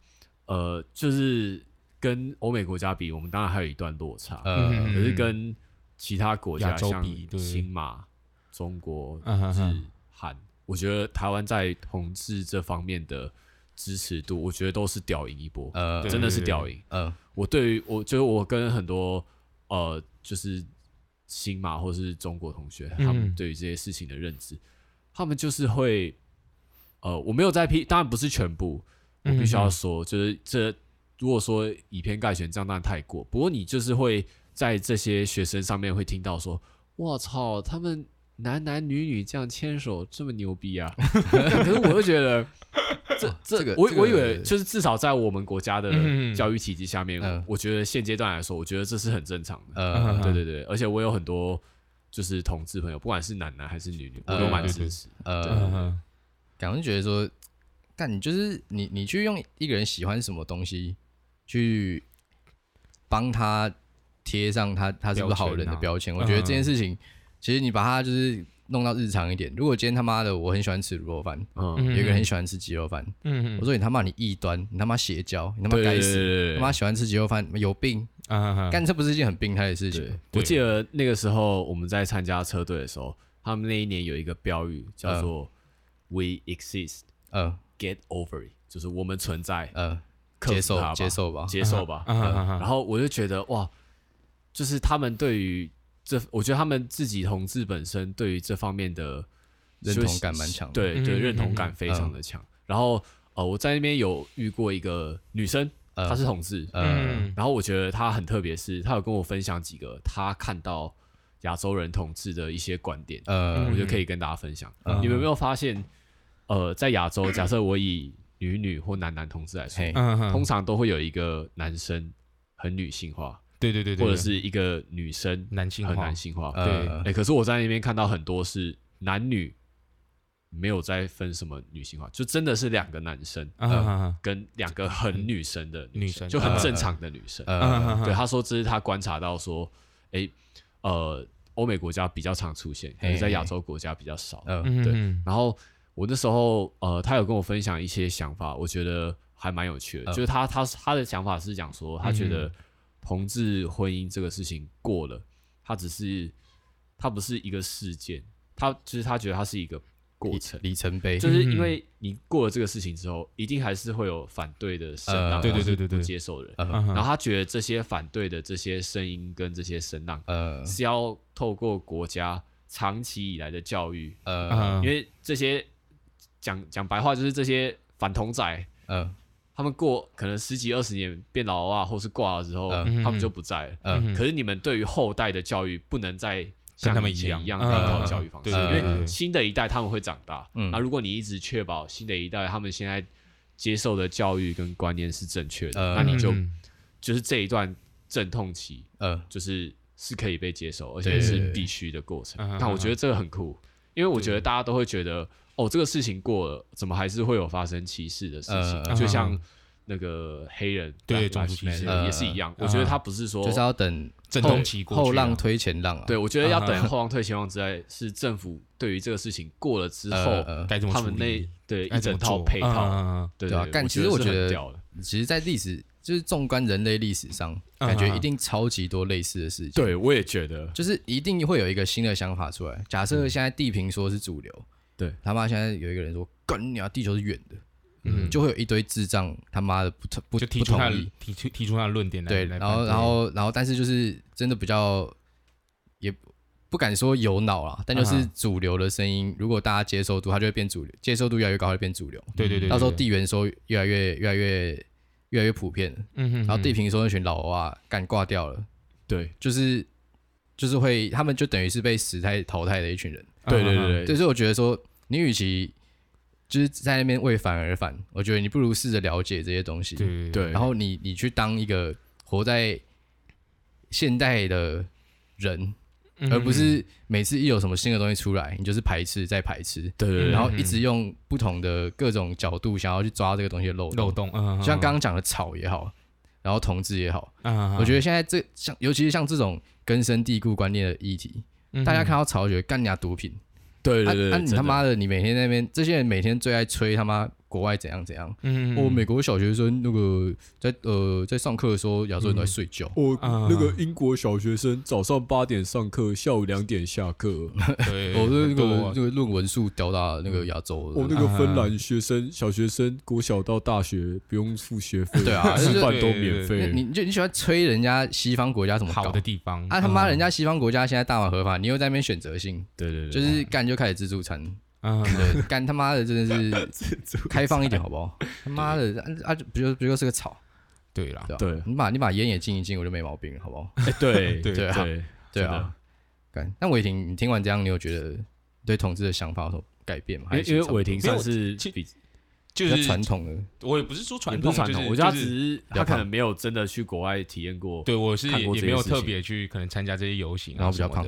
呃，就是跟欧美国家比，我们当然还有一段落差，可是跟其他国家像新马、中国、日、韩，我觉得台湾在同志这方面的。支持度，我觉得都是屌赢一波，呃，真的是屌赢。嗯、呃，我对于我就是我跟很多呃，就是新马或是中国同学，他们对于这些事情的认知，嗯、他们就是会，呃，我没有在批，当然不是全部，我必须要说，就是这如果说以偏概全，这样当然太过。不过你就是会在这些学生上面会听到说，我操，他们男男女女这样牵手这么牛逼啊！<laughs> 可是我就觉得。<laughs> 这这个我我以为就是至少在我们国家的教育体系下面，我觉得现阶段来说，我觉得这是很正常的。嗯，对对对，而且我有很多就是同志朋友，不管是男男还是女女，我都蛮支持。呃，感觉觉得说，但你就是你你去用一个人喜欢什么东西去帮他贴上他他是不是好人的标签，我觉得这件事情其实你把他就是。弄到日常一点。如果今天他妈的我很喜欢吃卤肉饭，嗯，有一个人很喜欢吃鸡肉饭，嗯，我说你他妈你异端，你他妈邪教，你他妈该死，他妈喜欢吃鸡肉饭有病啊！干这不是一件很病态的事情。我记得那个时候我们在参加车队的时候，他们那一年有一个标语叫做 “We exist”，嗯，Get over it，就是我们存在，嗯，接受接受吧，接受吧。<laughs> 然后我就觉得哇，就是他们对于。这我觉得他们自己同志本身对于这方面的认同感蛮强，对对，认同感非常的强。然后呃，我在那边有遇过一个女生，她是同志，嗯，然后我觉得她很特别，是她有跟我分享几个她看到亚洲人同志的一些观点，嗯，我觉得可以跟大家分享。你们有没有发现，呃，在亚洲，假设我以女女或男男同志来说，通常都会有一个男生很女性化。对对对，对，或者是一个女生，男性很男性化。对，哎、欸，可是我在那边看到很多是男女没有再分什么女性化，就真的是两个男生，呃、跟两个很女生的女生，就很正常的女生。对，他说这是他观察到说，哎、欸，呃，欧美国家比较常出现，可是在亚洲国家比较少。对，然后我那时候呃，他有跟我分享一些想法，我觉得还蛮有趣的。就是他他他的想法是讲说，他觉得。同志婚姻这个事情过了，他只是，他不是一个事件，他就是他觉得它是一个过程。里程碑，就是因为你过了这个事情之后，一定还是会有反对的声浪，对对对对对，不接受的人，然后他觉得这些反对的这些声音跟这些声浪，呃，是要透过国家长期以来的教育，呃，因为这些讲讲白话就是这些反同仔，呃。他们过可能十几二十年变老啊，或是挂了之后，他们就不在了。嗯，可是你们对于后代的教育不能再像他们以前一样那套教育方式，因为新的一代他们会长大。嗯，那如果你一直确保新的一代他们现在接受的教育跟观念是正确的，那你就就是这一段阵痛期，呃，就是是可以被接受，而且是必须的过程。那我觉得这个很酷，因为我觉得大家都会觉得。哦，这个事情过了，怎么还是会有发生歧视的事情？呃、就像那个黑人对种族歧视也是一样。呃、我觉得他不是说就是要等阵痛期过去，后浪推前浪啊。对，我觉得要等后浪推前浪之外，是政府对于这个事情过了之后，呃、他们那对一整套配套，对对啊。但其实我觉得，其实，在历史就是纵观人类历史上，感觉一定超级多类似的事情。对，我也觉得，就是一定会有一个新的想法出来。假设现在地平说是主流。对他妈，现在有一个人说：“干你啊，地球是圆的。”嗯，就会有一堆智障他妈的不不就提出他提出提出他的论点来。对，然后然后然后，但是就是真的比较也不敢说有脑啦，但就是主流的声音，如果大家接受度，它就会变主流，接受度越来越高，会变主流。对对对，到时候地缘说越来越越来越越来越普遍。嗯哼，然后地平说那群老娃干挂掉了。对，就是就是会，他们就等于是被时代淘汰的一群人。对对对对，所以我觉得说。你与其就是在那边为反而反。我觉得你不如试着了解这些东西，对对。然后你你去当一个活在现代的人。而不是每次一有什么新的东西出来，你就是排斥再排斥，对，然后一直用不同的各种角度想要去抓这个东西的漏洞。漏洞，就像刚刚讲的草也好，然后同志也好，我觉得现在这像尤其是像这种根深蒂固观念的议题，大家看到草觉得干你家毒品，对对对，那你他妈的你每天那边这些人每天最爱吹他妈。国外怎样怎样？嗯，我美国小学生那个在呃在上课的时候，亚洲人都在睡觉。我那个英国小学生早上八点上课，下午两点下课。对，我那个那个论文数吊打那个亚洲。我那个芬兰学生小学生，国小到大学不用付学费，对啊，吃饭都免费。你就你喜欢吹人家西方国家怎么好的地方啊？他妈人家西方国家现在大麻合法，你又在那边选择性，对对对，就是干就开始自助餐。嗯，<laughs> 对，干他妈的真的是开放一点好不好？他妈的啊，就比如比如说是个草，对啦，对，你把你把烟也禁一禁，我就没毛病了，好不好？对 <laughs> 对啊，对啊，干。那伟霆，你听完这样，你有觉得对同志的想法有什么改变吗？因为伟霆算是比就是传统的，我也不是说传统，传统，我觉得他只是他可能没有真的去国外体验过，对我是也没有特别去可能参加这些游行，然后比较胖。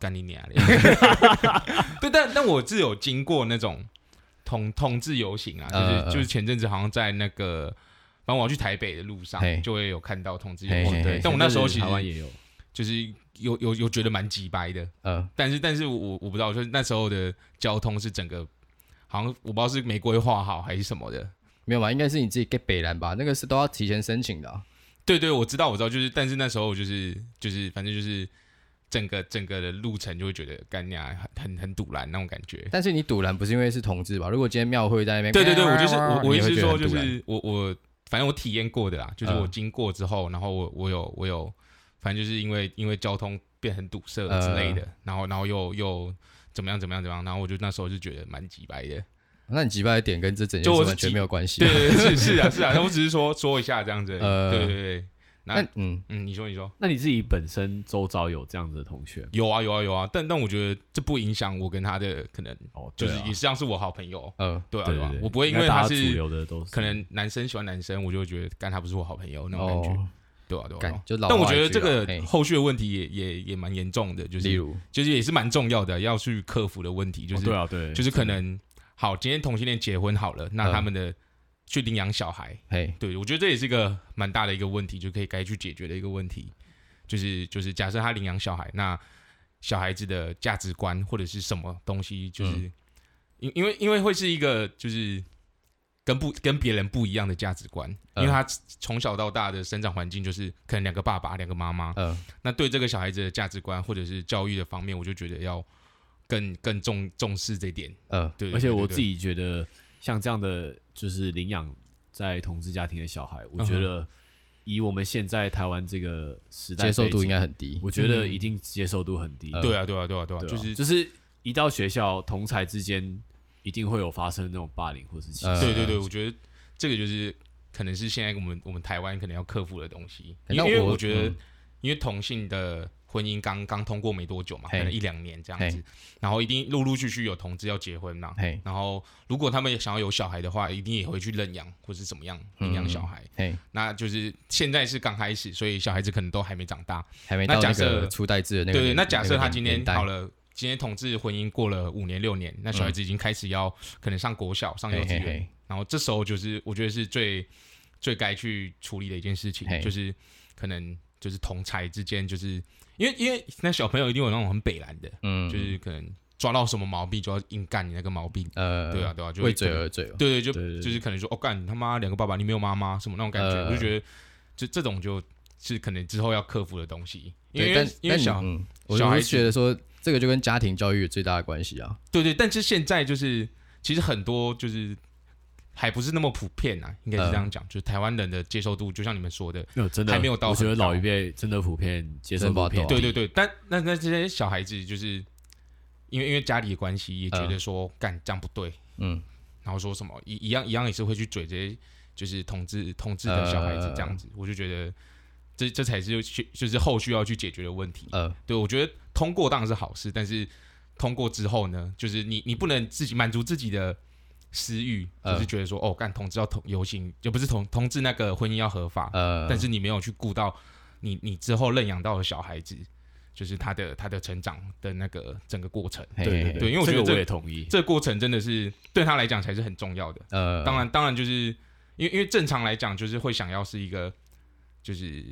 干你娘嘞！<laughs> 对，但但我是有经过那种同同志游行啊，就是、呃、就是前阵子好像在那个，反正我要去台北的路上，就会有看到同志游行。对，但我那时候其实台湾也有，就是有有有觉得蛮鸡掰的。嗯、呃，但是但是我我不知道，就是那时候的交通是整个好像我不知道是没规划好还是什么的，没有吧？应该是你自己给北兰吧？那个是都要提前申请的、啊。对对，我知道我知道，就是但是那时候就是就是反正就是。整个整个的路程就会觉得干娘很很很堵然那种感觉，但是你堵然不是因为是同志吧？如果今天庙会在那边，对对对，我就是我我意思是说就是我我反正我体验过的啦，就是我经过之后，然后我我有我有，反正就是因为因为交通变很堵塞之类的，然后然后又又怎么样怎么样怎么样，然后我就那时候就觉得蛮急白的。那你鸡掰的点跟这整件事完全没有关系。对对是是啊是啊，<laughs> 那我只是说说一下这样子。呃，对对对。那嗯。嗯，你说你说，那你自己本身周遭有这样子的同学？有啊有啊有啊，但但我觉得这不影响我跟他的可能哦，就是也像是我好朋友，嗯，对啊对啊，我不会因为他是主流的都可能男生喜欢男生，我就觉得干他不是我好朋友那种感觉，对啊对啊，但我觉得这个后续的问题也也也蛮严重的，就是例如。就是也是蛮重要的要去克服的问题，就是对啊对，就是可能好，今天同性恋结婚好了，那他们的。去领养小孩，嘿，对，我觉得这也是一个蛮大的一个问题，就可以该去解决的一个问题，就是就是假设他领养小孩，那小孩子的价值观或者是什么东西，就是因、嗯、因为因为会是一个就是跟不跟别人不一样的价值观，因为他从小到大的生长环境就是可能两个爸爸两个妈妈，嗯，那对这个小孩子的价值观或者是教育的方面，我就觉得要更更重重视这点，嗯，对，而且我自己觉得。像这样的就是领养在同志家庭的小孩，我觉得以我们现在台湾这个时代，接受度应该很低。我觉得一定接受度很低。对啊，对啊，对啊，对啊，就是就是一到学校，同才之间一定会有发生那种霸凌或是歧视。对对对，我觉得这个就是可能是现在我们我们台湾可能要克服的东西。因为我觉得，因为同性的。婚姻刚刚通过没多久嘛，可能一两年这样子，然后一定陆陆续续有同志要结婚嘛，然后如果他们想要有小孩的话，一定也会去认养或是怎么样领养小孩。那就是现在是刚开始，所以小孩子可能都还没长大，还没到那个初代制的那个。对，那假设他今天好了，今天同志婚姻过了五年六年，那小孩子已经开始要可能上国小、上幼稚园，然后这时候就是我觉得是最最该去处理的一件事情，就是可能就是同侪之间就是。因为因为那小朋友一定有那种很北蓝的，嗯，就是可能抓到什么毛病就要硬干你那个毛病，呃，对啊对啊，就为嘴而嘴，对对，就就是可能说哦干你他妈两个爸爸，你没有妈妈什么那种感觉，我就觉得就这种就是可能之后要克服的东西。因为因为小小孩觉得说这个就跟家庭教育有最大的关系啊，对对，但是现在就是其实很多就是。还不是那么普遍啊，应该是这样讲，就是台湾人的接受度，就像你们说的，真的还没有到。我觉得老一辈真的普遍接受不了。对对对，但那那这些小孩子，就是因为因为家里的关系，也觉得说干这样不对，嗯，然后说什么一一样一样也是会去嘴这些，就是统治统治的小孩子这样子，我就觉得这这才是去就是后续要去解决的问题。呃，对，我觉得通过当然是好事，但是通过之后呢，就是你你不能自己满足自己的。私欲，就是觉得说哦，干同志要同游行，就不是同同志那个婚姻要合法，呃，但是你没有去顾到你你之后认养到的小孩子，就是他的他的成长的那个整个过程，对对对，因为我觉得这个我也同意，这个过程真的是对他来讲才是很重要的，呃，当然当然就是因为因为正常来讲就是会想要是一个就是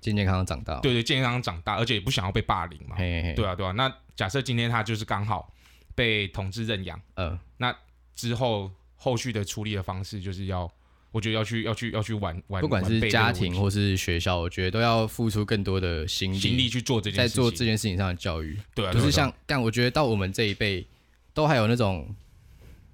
健健康康长大，对对，健健康康长大，而且也不想要被霸凌嘛，嘿嘿。对啊对啊，那假设今天他就是刚好被同志认养，呃，那。之后后续的处理的方式，就是要，我觉得要去要去要去玩玩，不管是家庭或是学校，我觉得都要付出更多的心力，心力去做这件，在做这件事情上的教育。对啊，就是像，但我觉得到我们这一辈，都还有那种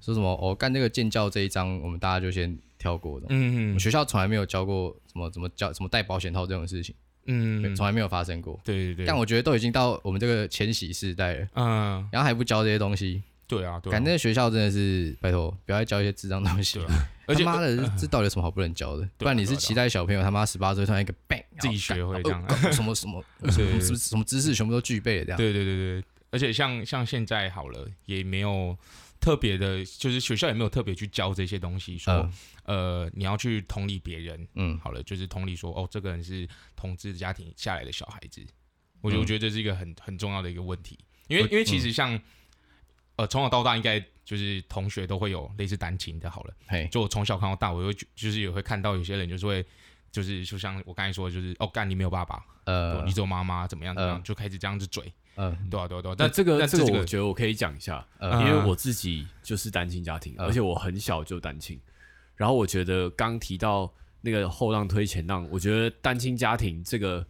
说什么哦，干这个建教这一章，我们大家就先跳过的。嗯嗯，学校从来没有教过什么怎么教什么带保险套这种事情。嗯，从来没有发生过。对对对。但我觉得都已经到我们这个千禧世代了。嗯。然后还不教这些东西。对啊，对，感觉学校真的是拜托，不要再教一些智障东西。他妈的，这到底有什么好不能教的？不然你是期待小朋友他妈十八岁突然一个 bang 自己学会这样，什么什么 <laughs> 什么什么知识全部都具备了这样。对对对对，而且像像现在好了，也没有特别的，就是学校也没有特别去教这些东西，说呃你要去同理别人。嗯，好了，就是同理说哦，这个人是同志家庭下来的小孩子，我觉得我觉得这是一个很很重要的一个问题，因为因为其实像。呃，从小到大应该就是同学都会有类似单亲的，好了，嘿，就我从小看到大，我会就是也会看到有些人就是会，就是就像我刚才说的，就是哦，干你没有爸爸，呃，你只有妈妈，怎么样怎么样，就开始这样子嘴，嗯，对啊对啊对啊。但这个这个我觉得我可以讲一下，因为我自己就是单亲家庭，而且我很小就单亲，然后我觉得刚提到那个后浪推前浪，我觉得单亲家庭这个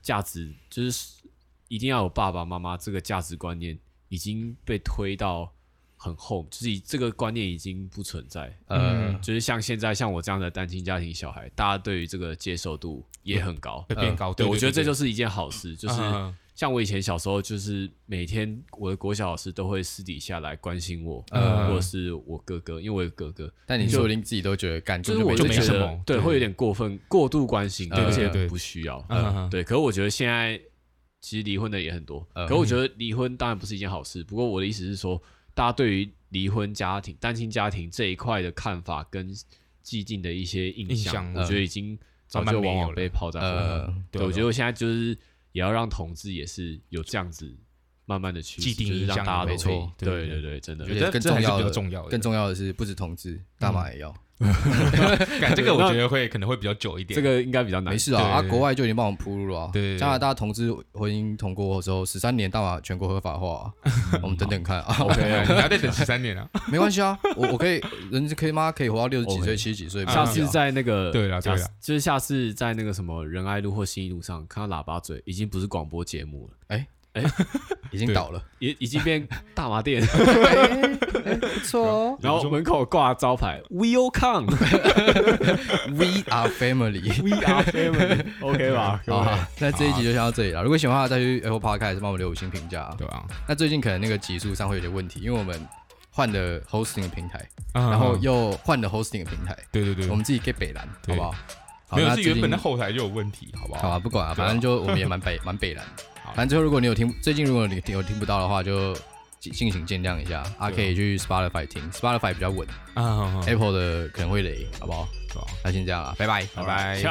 价值就是一定要有爸爸妈妈这个价值观念。已经被推到很后，就是这个观念已经不存在。嗯，就是像现在像我这样的单亲家庭小孩，大家对于这个接受度也很高，会变高。对，我觉得这就是一件好事。就是像我以前小时候，就是每天我的国小老师都会私底下来关心我，或者是我哥哥，因为我有哥哥。但你说你自己都觉得感觉就是我就没什么，对，会有点过分过度关心，而且不需要。嗯，对。可是我觉得现在。其实离婚的也很多，可我觉得离婚当然不是一件好事。不过我的意思是说，大家对于离婚家庭、单亲家庭这一块的看法跟既定的一些印象，我觉得已经早就往往被抛在后面。对，我觉得我现在就是也要让同志也是有这样子慢慢的去既定印象，没错。对对对，真的。我觉得更重要的，更重要的是，不止同志，大马也要。<laughs> 感这个我觉得会可能会比较久一点，这个应该比较难。没事啊，啊，国外就已经帮我们铺路了啊。对，加拿大同志婚姻通过之后，十三年大麻全国合法化，<laughs> 我们等等看啊。<laughs> OK，你还得等十三年啊？没关系啊，我我可以，人家可以吗？可以活到六十几岁、七十几岁。下次在那个对了对了，就是下次在那个什么仁爱路或新一路上看到喇叭嘴，已经不是广播节目了。哎。哎，<laughs> 已经倒了，已已经变大麻店，<laughs> 不错哦。<laughs> 然后门口挂招牌，We'll come，We are family，We are family，OK 吧？好，那这一集就先到这里了。如果喜欢的话，再去 Apple Podcast 帮我们留五星评价，对啊？那最近可能那个集数上会有点问题，因为我们换了 hosting 的平台，然后又换了 hosting 的平台，对对对，我们自己给北蓝，好不好？没有，是原本的后台就有问题，好不好？好啊，不管啊，反正就我们也蛮北蛮北蓝。<laughs> 反正最后，如果你有听，最近如果你有听不到的话，就敬请见谅一下。啊，可以去 Spotify 听，Spotify 比较稳，Apple 的可能会雷，好不好？好，那先这样了，拜拜，拜拜，